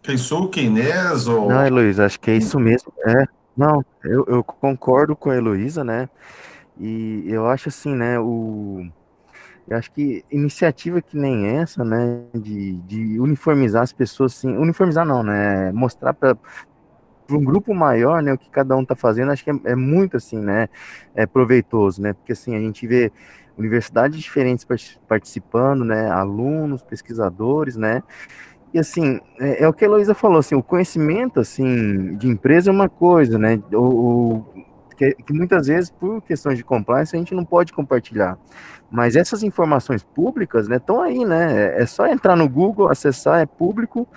Pensou que Inês ou... Não, Heloísa, acho que é isso mesmo. É, não, eu, eu concordo com a Heloísa, né? E eu acho assim, né, o eu acho que iniciativa que nem essa, né, de, de uniformizar as pessoas, assim, uniformizar não, né, mostrar para um grupo maior, né, o que cada um está fazendo, acho que é, é, muito, assim, né, é proveitoso, né, porque, assim, a gente vê universidades diferentes participando, né, alunos, pesquisadores, né, E assim, é, é, o que a Heloísa falou, assim, o conhecimento assim, de empresa é uma coisa, né? O, o que, que, muitas vezes, por questões de compliance, a gente não pode compartilhar. Mas essas informações públicas, né, estão aí, né? É, só entrar no Google, acessar, é público,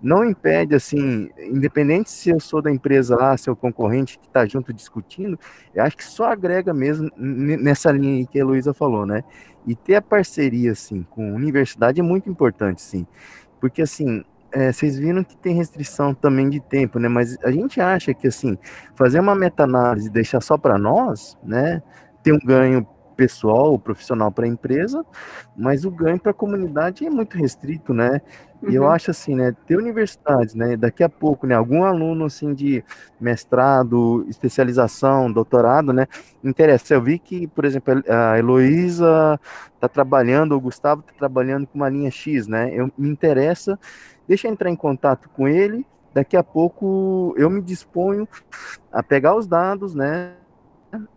não impede, assim, independente se eu sou da empresa lá, se é concorrente que está junto discutindo, eu acho que só agrega mesmo nessa linha que a Heloísa falou, né? E ter a parceria, assim, com a universidade é muito importante, sim. Porque, assim, é, vocês viram que tem restrição também de tempo, né? Mas a gente acha que, assim, fazer uma meta-análise e deixar só para nós, né? Tem um ganho pessoal, profissional para a empresa, mas o ganho para a comunidade é muito restrito, né? E eu uhum. acho assim, né, ter universidades, né, daqui a pouco, né, algum aluno assim de mestrado, especialização, doutorado, né, interessa. Eu vi que, por exemplo, a Heloísa está trabalhando, o Gustavo está trabalhando com uma linha X, né? Eu me interessa, deixa eu entrar em contato com ele. Daqui a pouco eu me disponho a pegar os dados, né,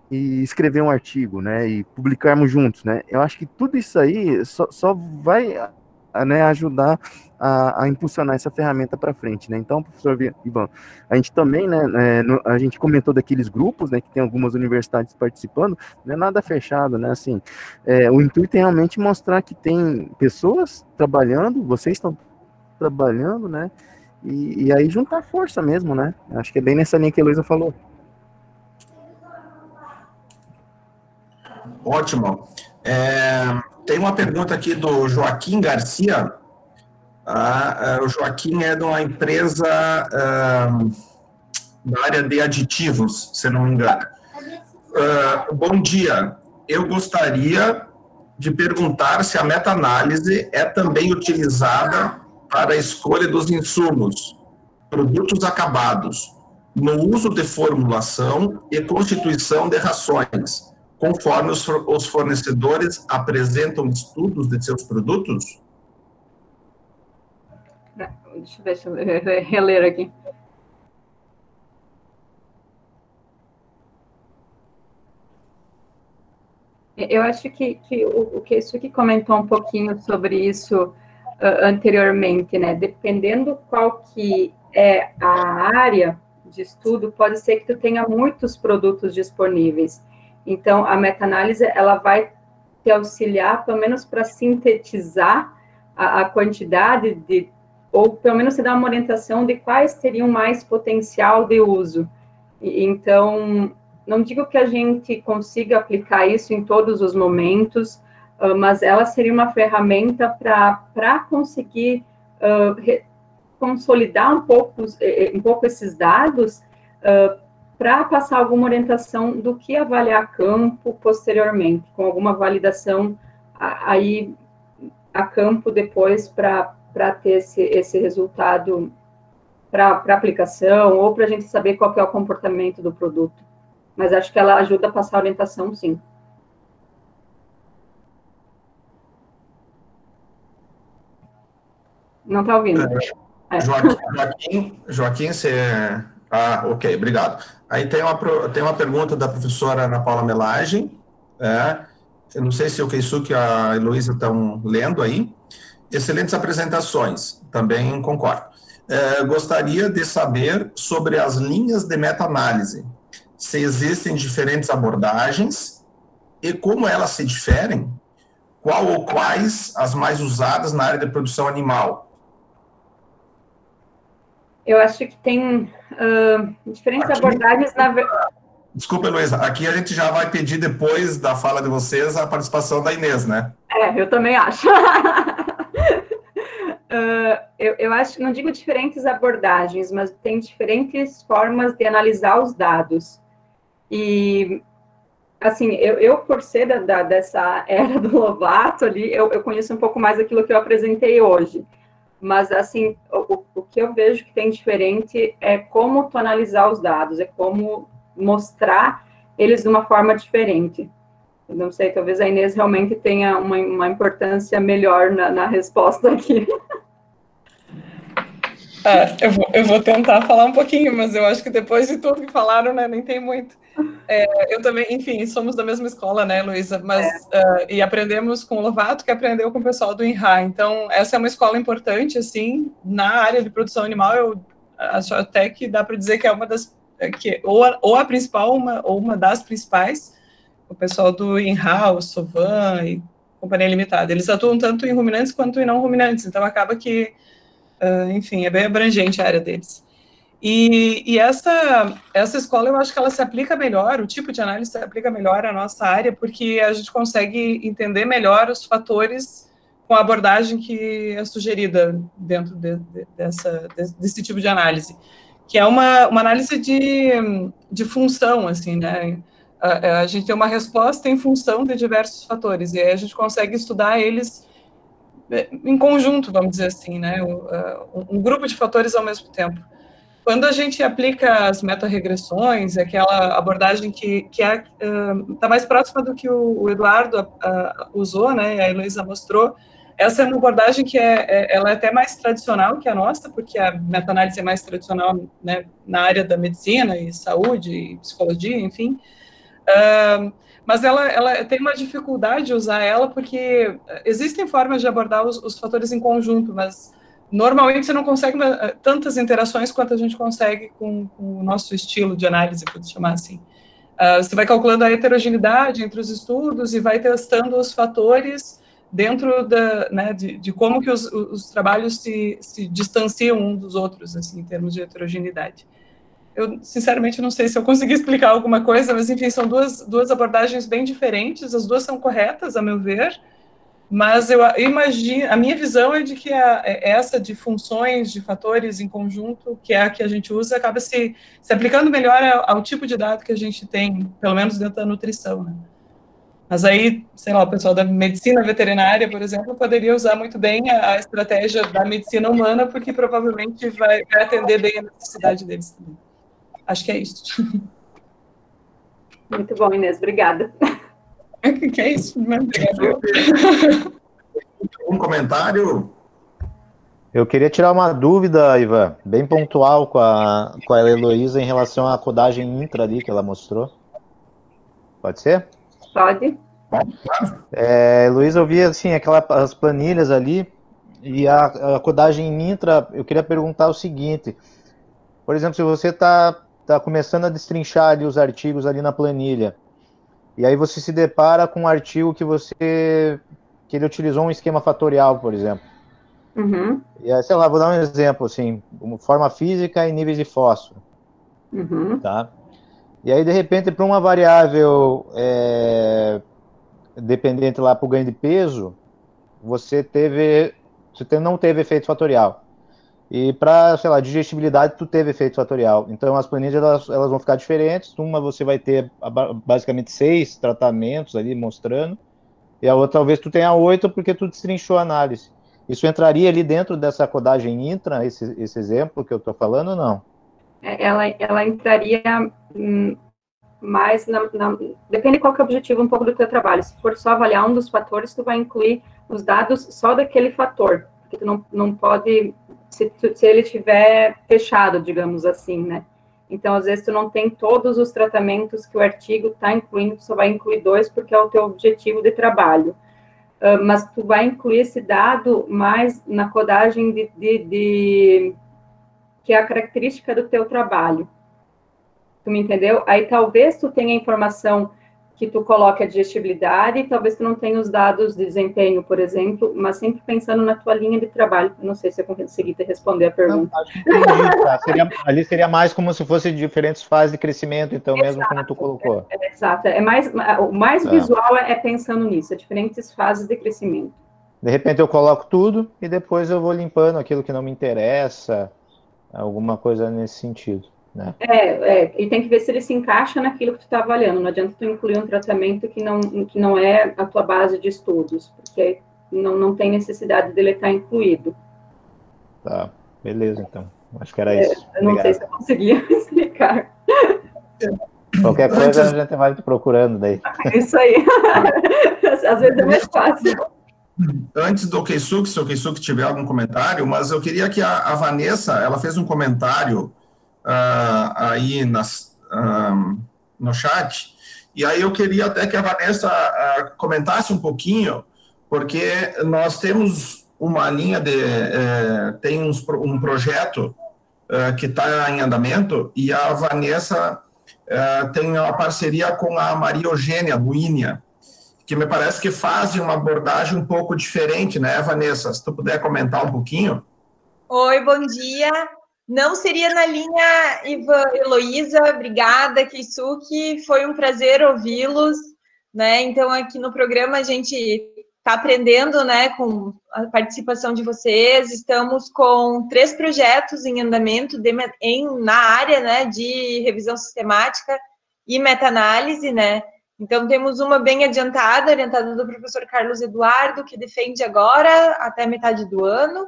e escrever um artigo, né, e publicarmos juntos, né? Eu acho que tudo isso aí só, só vai né, ajudar a, a, impulsionar essa ferramenta para frente, né? Então, professor Ivan, a gente também, né, é, a gente comentou daqueles grupos, né, que tem algumas universidades participando, não é nada fechado, né? Assim, é, o intuito é realmente mostrar que tem pessoas trabalhando, vocês estão trabalhando, né? E, e aí juntar força mesmo, né? Acho que é bem nessa linha que a Luísa falou. Ótimo. É, tem uma pergunta aqui do Joaquim Garcia. Ah, o Joaquim é de uma empresa ah, da área de aditivos, se não me engano. Ah, bom dia. Eu gostaria de perguntar se a meta-análise é também utilizada para a escolha dos insumos, produtos acabados, no uso de formulação e constituição de rações conforme os, fornecedores apresentam estudos de seus produtos? Deixa eu ver se eu reler aqui. Eu acho que, que o, o que isso que comentou um pouquinho sobre isso uh, anteriormente, né? Dependendo qual que é a área de estudo, pode ser que tu tenha muitos produtos disponíveis. Então, a meta-análise, ela vai te auxiliar, pelo menos para sintetizar a, a, quantidade de, ou pelo menos te dar uma orientação de quais teriam mais potencial de uso. E, então, não digo que a gente consiga aplicar isso em todos os momentos, uh, mas ela seria uma ferramenta para conseguir uh, consolidar um pouco, um pouco esses dados uh, para passar alguma orientação do que avaliar campo posteriormente, com alguma validação aí a campo depois para ter esse, esse resultado para aplicação ou para a gente saber qual é o comportamento do produto. Mas acho que ela ajuda a passar a orientação, sim. Não está ouvindo. É. Joaquim, Joaquim, Joaquim, você ah, ok, obrigado. Aí tem uma, tem uma pergunta da professora Ana Paula Melagem. É, eu não sei se o Keisuke e a Heloísa estão lendo aí. Excelentes apresentações, também concordo. É, gostaria de saber sobre as linhas de meta-análise, se existem diferentes abordagens e como elas se diferem, qual ou quais as mais usadas na área de produção animal, eu acho que tem uh, diferentes aqui, abordagens na Desculpa, Luísa, aqui a gente já vai pedir depois da fala de vocês a participação da Inês, né? É, eu também acho. uh, eu, eu acho, não digo diferentes abordagens, mas tem diferentes formas de analisar os dados. E, assim, eu, eu por ser da, da, dessa era do Lovato ali, eu, eu conheço um pouco mais aquilo que eu apresentei hoje mas assim, o, o que eu vejo que tem diferente é como tu analisar os dados, é como mostrar eles de uma forma diferente. Eu não sei, talvez a Inês realmente tenha uma, uma importância melhor na, na resposta aqui. Ah, eu, vou, eu vou tentar falar um pouquinho, mas eu acho que depois de tudo que falaram, né, nem tem muito. É, eu também, enfim, somos da mesma escola, né, Luísa? Mas é. uh, e aprendemos com o Lovato, que aprendeu com o pessoal do INRA. Então, essa é uma escola importante, assim, na área de produção animal. Eu acho até que dá para dizer que é uma das que ou a, ou a principal, uma, ou uma das principais. O pessoal do INRA, o Sovan e Companhia Limitada, eles atuam tanto em ruminantes quanto em não ruminantes. Então, acaba que, uh, enfim, é bem abrangente a área deles. E, e, essa, essa escola, eu acho que ela se aplica melhor, o tipo de análise se aplica melhor à nossa área, porque a gente consegue entender melhor os fatores com a abordagem que é sugerida dentro de, de, dessa, desse tipo de análise, que é uma, uma análise de, de função, assim, né? A, a gente tem uma resposta em função de diversos fatores, e aí a gente consegue estudar eles é, em conjunto, vamos dizer assim, né? Um grupo de fatores ao mesmo tempo. Quando a gente aplica as meta-regressões, aquela abordagem que está que é, uh, mais próxima do que o, o Eduardo uh, usou, né, a Heloísa mostrou, essa é uma abordagem que é, é, ela é até mais tradicional que a nossa, porque a meta-análise é mais tradicional né, na área da medicina e saúde e psicologia, enfim. Uh, mas ela, ela tem uma dificuldade de usar ela porque existem formas de abordar os, os fatores em conjunto, mas normalmente você não consegue eh, tantas interações quanto a gente consegue com, com o nosso estilo de análise, por chamar assim. Uh, você vai calculando a heterogeneidade entre os estudos e vai testando os fatores dentro da, né, de, de como que os, os trabalhos se, se distanciam um dos outros, assim, em termos de heterogeneidade. Eu, sinceramente, não sei se eu consegui explicar alguma coisa, mas, enfim, são duas, duas abordagens bem diferentes, as duas são corretas, a meu ver, mas eu imagino, a minha visão é de que a, é essa de funções, de fatores em conjunto, que é a que a gente usa, acaba se, se aplicando melhor ao, ao tipo de dado que a gente tem, pelo menos dentro da nutrição, né? Mas aí, sei lá, o pessoal da medicina veterinária, por exemplo, poderia usar muito bem a, a estratégia da medicina humana, porque provavelmente vai, vai atender bem a necessidade deles também. Acho que é isso. Muito bom, Inês, obrigada. que é isso? Um comentário? Eu queria tirar uma dúvida, Ivan, bem pontual com a, com a Heloísa em relação à codagem intra ali que ela mostrou. Pode ser? Pode. É, Heloísa, eu vi assim, aquelas planilhas ali e a, a codagem intra, eu queria perguntar o seguinte. Por exemplo, se você está tá começando a destrinchar ali os artigos ali na planilha, e aí você se depara com um artigo que você que ele utilizou um esquema fatorial, por exemplo. Uhum. E aí, sei lá, vou dar um exemplo, assim, forma física e níveis de fósforo. Uhum. Tá? E aí, de repente, para uma variável é, dependente lá para o ganho de peso, você teve, você não teve efeito fatorial. E para, sei lá, digestibilidade, tu teve efeito fatorial. Então, as planilhas elas, elas vão ficar diferentes. Uma você vai ter basicamente seis tratamentos ali mostrando, e a outra talvez tu tenha oito porque tu destrinchou a análise. Isso entraria ali dentro dessa codagem intra, esse, esse exemplo que eu estou falando ou não? É, ela, ela entraria hum, mais na, na, Depende qual que é o objetivo um pouco do teu trabalho. Se for só avaliar um dos fatores, tu vai incluir os dados só daquele fator, porque tu não, não pode se, se ele tiver fechado, digamos assim, né? Então, às vezes, tu não tem todos os tratamentos que o artigo está incluindo, tu só vai incluir dois porque é o teu objetivo de trabalho. Uh, mas tu vai incluir esse dado mais na codagem de, de, de, que é a característica do teu trabalho. Tu me entendeu? Aí talvez tu tenha informação que tu coloque a digestibilidade, talvez tu não tenha os dados de desempenho, por exemplo, mas sempre pensando na tua linha de trabalho. Não sei se eu consegui te responder a pergunta. Não, tá. seria, ali seria mais como se fosse diferentes fases de crescimento, então, exato, mesmo como tu colocou. É, é, exato. É mais, o mais é. visual é, é pensando nisso, é diferentes fases de crescimento. De repente eu coloco tudo e depois eu vou limpando aquilo que não me interessa, alguma coisa nesse sentido. Né? É, é, e tem que ver se ele se encaixa naquilo que tu está avaliando. Não adianta tu incluir um tratamento que não, que não é a tua base de estudos, porque não, não tem necessidade dele estar incluído. Tá, beleza, então. Acho que era é, isso. Eu não sei se eu conseguia explicar. Qualquer coisa a gente vai te procurando daí. Isso aí. Às vezes é mais fácil. Antes do Keisuke, se o Keisuke tiver algum comentário, mas eu queria que a, a Vanessa, ela fez um comentário uh, aí nas, no chat, e aí eu queria até que a Vanessa uh, comentasse um pouquinho, porque nós temos uma linha de. Uh, tem uns, um projeto que está em andamento, e a Vanessa tem uma parceria com a Maria Eugênia, INEA, que me parece que fazem uma abordagem um pouco diferente, né, Vanessa? Se tu puder comentar um pouquinho. Oi, bom dia. Não seria na linha Ivan Heloísa, obrigada, Keisuke, foi um prazer ouvi-los, né? Então, aqui no programa a gente está aprendendo, né, com a participação de vocês, estamos com três projetos em andamento de, em, na área, né, de revisão sistemática e meta-análise, né? Então, temos uma bem adiantada, orientada do professor Carlos Eduardo, que defende agora, até metade do ano,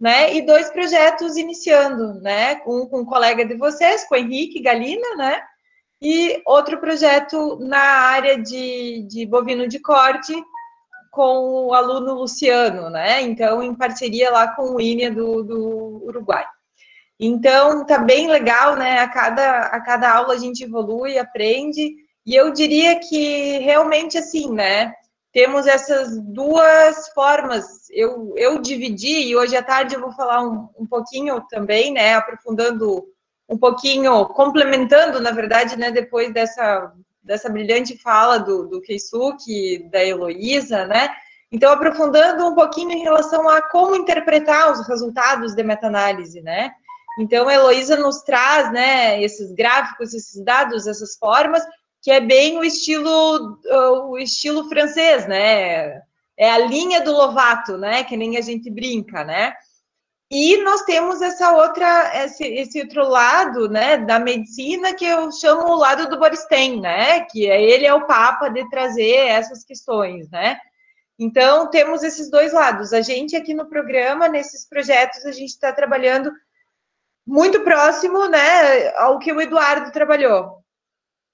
né? E dois projetos iniciando, né? Um com um colega de vocês, com o Henrique Galina, né? E outro projeto na área de, de bovino de corte, com o aluno Luciano, né? Então, em parceria lá com o INEA do, do Uruguai. Então, tá bem legal, né? A cada, a cada aula a gente evolui, aprende, e eu diria que realmente assim, né? Temos essas duas formas. Eu, eu dividi, e hoje à tarde eu vou falar um, um pouquinho também, né, aprofundando um pouquinho, complementando, na verdade, né, depois dessa, dessa brilhante fala do, do Keisuke, da Heloísa, né, então aprofundando um pouquinho em relação a como interpretar os resultados de meta-análise, né, então a Heloísa nos traz, né, esses gráficos, esses dados, essas formas, que é bem o estilo o estilo francês, né? É a linha do Lovato, né? Que nem a gente brinca, né? E nós temos essa outra, esse, esse outro lado, né, da medicina que eu chamo o lado do Boristein, né, que é, ele é o papa de trazer essas questões, né. Então temos esses dois lados. A gente aqui no programa, nesses projetos, a gente está trabalhando muito próximo, né, ao que o Eduardo trabalhou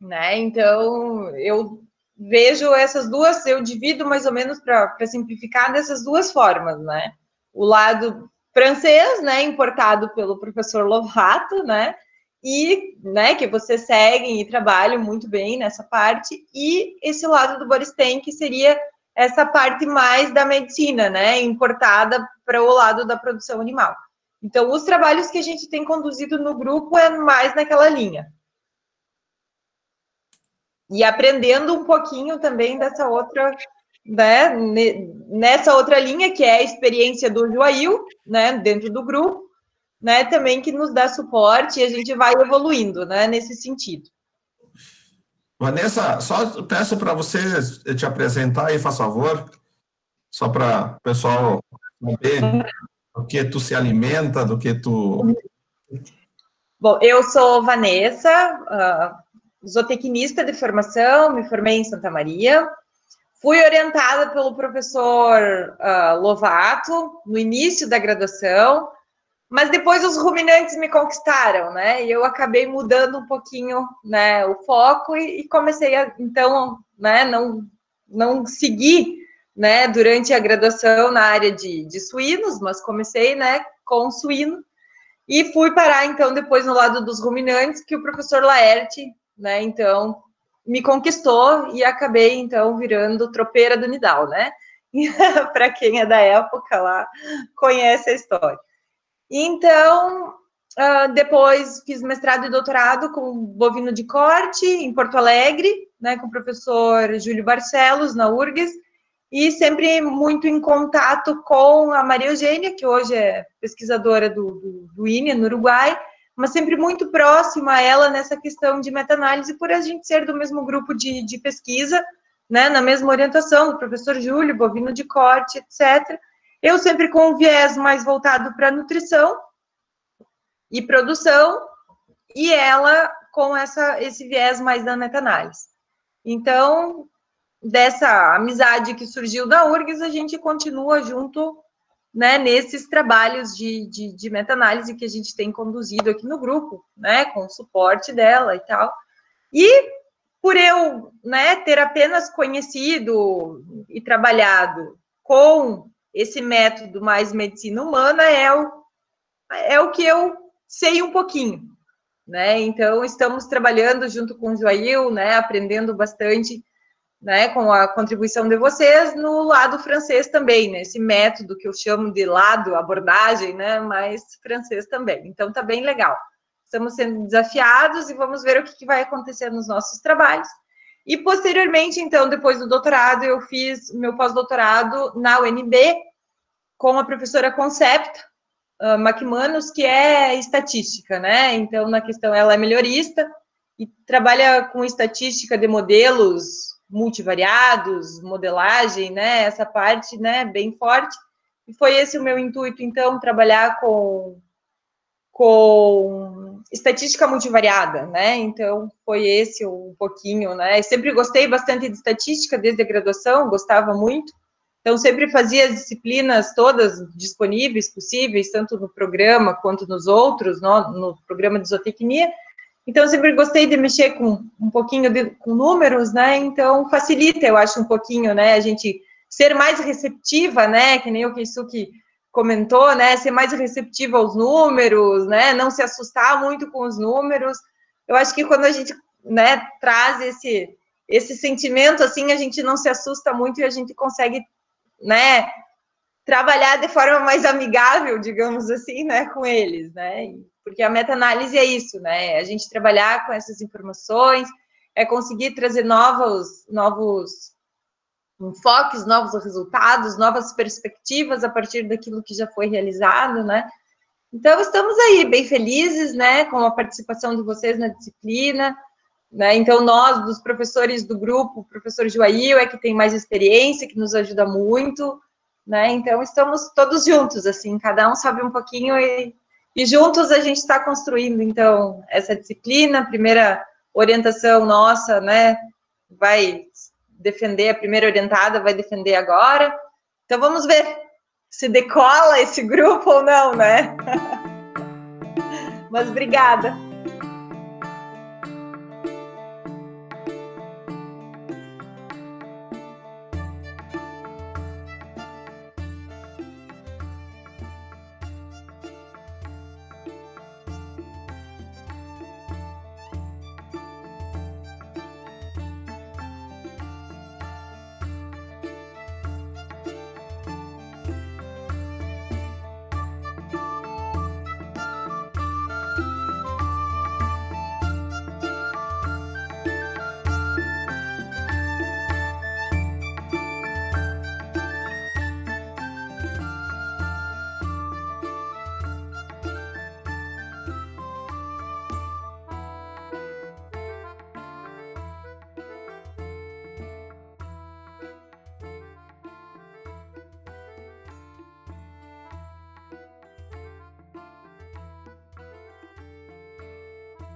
né? Então, eu vejo essas duas, eu divido mais ou menos para simplificar dessas duas formas, né? O lado francês, né, importado pelo professor Lovato, né? E, né, que vocês seguem e trabalham muito bem nessa parte, e esse lado do Boristein, que seria essa parte mais da medicina, né, importada para o lado da produção animal. Então, os trabalhos que a gente tem conduzido no grupo é mais naquela linha, e aprendendo um pouquinho também dessa outra, né, nessa outra linha, que é a experiência do Joail, né, dentro do grupo, né, também que nos dá suporte e a gente vai evoluindo, né, nesse sentido. Vanessa, só peço para você te apresentar aí, faz favor, só para o pessoal saber do que tu se alimenta, do que tu... Bom, eu sou Vanessa, uh, zootecnista de formação, me formei em Santa Maria. Fui orientada pelo professor uh, Lovato no início da graduação, mas depois os ruminantes me conquistaram, né? E eu acabei mudando um pouquinho, né, o foco e, e comecei a, então, né, não não segui, né, durante a graduação na área de, de suínos, mas comecei, né, com suíno e fui parar então depois no lado dos ruminantes que o professor Laerte né? Então, me conquistou e acabei, então, virando tropeira do Nidal, né? Para quem é da época lá, conhece a história. Então, uh, depois fiz mestrado e doutorado com bovino de corte em Porto Alegre, né, com o professor Júlio Barcelos, na URGS, e sempre muito em contato com a Maria Eugênia, que hoje é pesquisadora do, do, do INE, no Uruguai, mas sempre muito próxima a ela nessa questão de meta-análise, por a gente ser do mesmo grupo de, de pesquisa, né, na mesma orientação do professor Júlio, bovino de corte, etc. Eu sempre com um viés mais voltado para nutrição e produção, e ela com essa, esse viés mais da meta-análise. Então, dessa amizade que surgiu da URGS, a gente continua junto né, nesses trabalhos de, de, de meta-análise que a gente tem conduzido aqui no grupo, né, com o suporte dela e tal. E por eu né, ter apenas conhecido e trabalhado com esse método mais medicina humana, é o, é o que eu sei um pouquinho. né? Então, estamos trabalhando junto com o Joail, né? Aprendendo bastante, né? Com a contribuição de vocês no lado francês também, né? Esse método que eu chamo de lado, abordagem, né? Mas francês também. Então, tá bem legal. Estamos sendo desafiados e vamos ver o que, que vai acontecer nos nossos trabalhos. E posteriormente, então, depois do doutorado, eu fiz meu pós-doutorado na UNB com a professora Concepta uh, que é estatística, né? Então, na questão, ela é melhorista e trabalha com estatística de modelos multivariados, modelagem, né? Essa parte, né, bem forte. E foi esse o meu intuito, então, trabalhar com com estatística multivariada, né? Então, foi esse um pouquinho, né? Eu sempre gostei bastante de estatística desde a graduação, gostava muito. Então, sempre fazia as disciplinas todas disponíveis, possíveis, tanto no programa quanto nos outros, no, no programa de zootecnia. Então, sempre gostei de mexer com um pouquinho de, com números, né? Então, facilita, eu acho, um pouquinho, né? A gente ser mais receptiva, né? Que nem o Keisuke comentou, né, ser mais receptivo aos números, né, não se assustar muito com os números. Eu acho que quando a gente, né, traz esse esse sentimento assim, a gente não se assusta muito e a gente consegue, né, trabalhar de forma mais amigável, digamos assim, né, com eles, né? Porque a meta-análise é isso, né? A gente trabalhar com essas informações, é conseguir trazer novos novos enfoques, novos resultados, novas perspectivas a partir daquilo que já foi realizado, né? Então, estamos aí bem felizes, né, com a participação de vocês na disciplina, né? Então, nós, dos professores do grupo, o professor Joail é que tem mais experiência, que nos ajuda muito, né? Então, estamos todos juntos, assim, cada um sabe um pouquinho e, e juntos a gente está construindo, então, essa disciplina, a primeira orientação nossa, né, vai defender a primeira orientada, vai defender agora. Então vamos ver se decola esse grupo ou não, né? Mas obrigada.